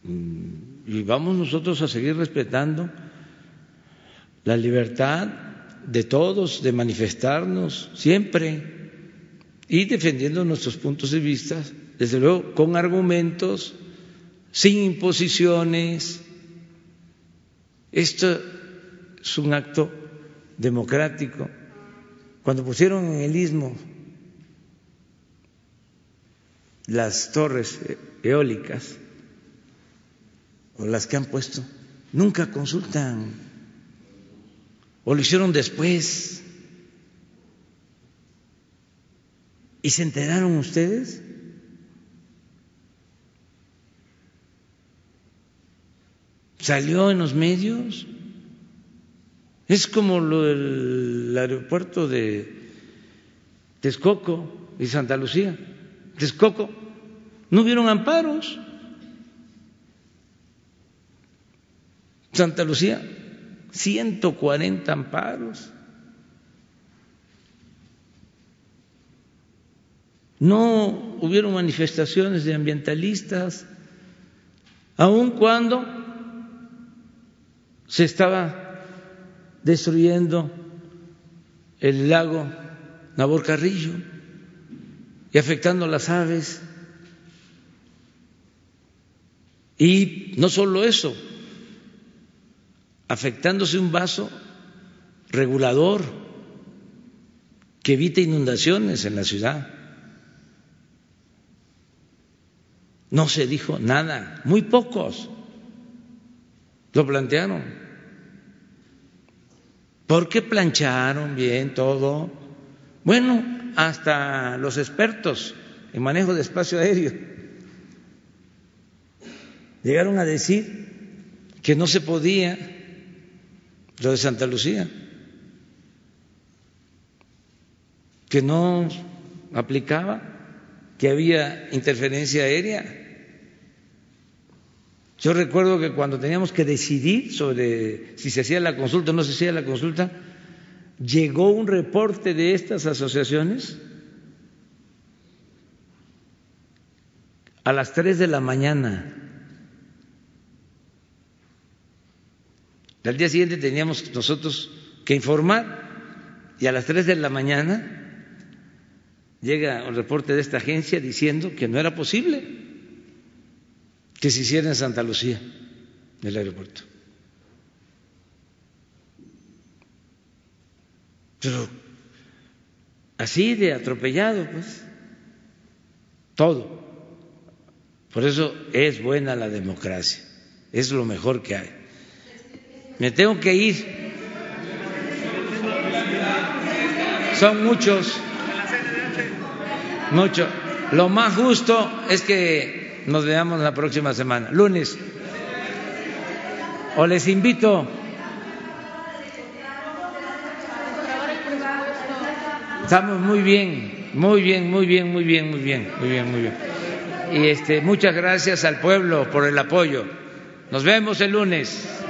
Y vamos nosotros a seguir respetando la libertad de todos de manifestarnos siempre y defendiendo nuestros puntos de vista desde luego con argumentos, sin imposiciones. Esto es un acto democrático. Cuando pusieron en el istmo las torres eólicas o las que han puesto, nunca consultan o lo hicieron después. ¿Y se enteraron ustedes? salió en los medios. Es como lo del aeropuerto de Texcoco y Santa Lucía. Texcoco, no hubieron amparos. Santa Lucía, 140 amparos. No hubieron manifestaciones de ambientalistas, aun cuando se estaba destruyendo el lago Nabor Carrillo y afectando las aves. Y no solo eso, afectándose un vaso regulador que evite inundaciones en la ciudad. No se dijo nada, muy pocos lo plantearon porque plancharon bien todo. Bueno, hasta los expertos en manejo de espacio aéreo llegaron a decir que no se podía lo de Santa Lucía, que no aplicaba, que había interferencia aérea. Yo recuerdo que cuando teníamos que decidir sobre si se hacía la consulta o no se hacía la consulta, llegó un reporte de estas asociaciones a las tres de la mañana. Al día siguiente teníamos nosotros que informar y a las tres de la mañana llega un reporte de esta agencia diciendo que no era posible que se hiciera en Santa Lucía, el aeropuerto. Pero así de atropellado, pues, todo. Por eso es buena la democracia, es lo mejor que hay. Me tengo que ir. Son muchos, muchos. lo más justo es que nos veamos la próxima semana, lunes. O les invito. Estamos muy bien, muy bien, muy bien, muy bien, muy bien, muy bien, muy bien. Y este, muchas gracias al pueblo por el apoyo. Nos vemos el lunes.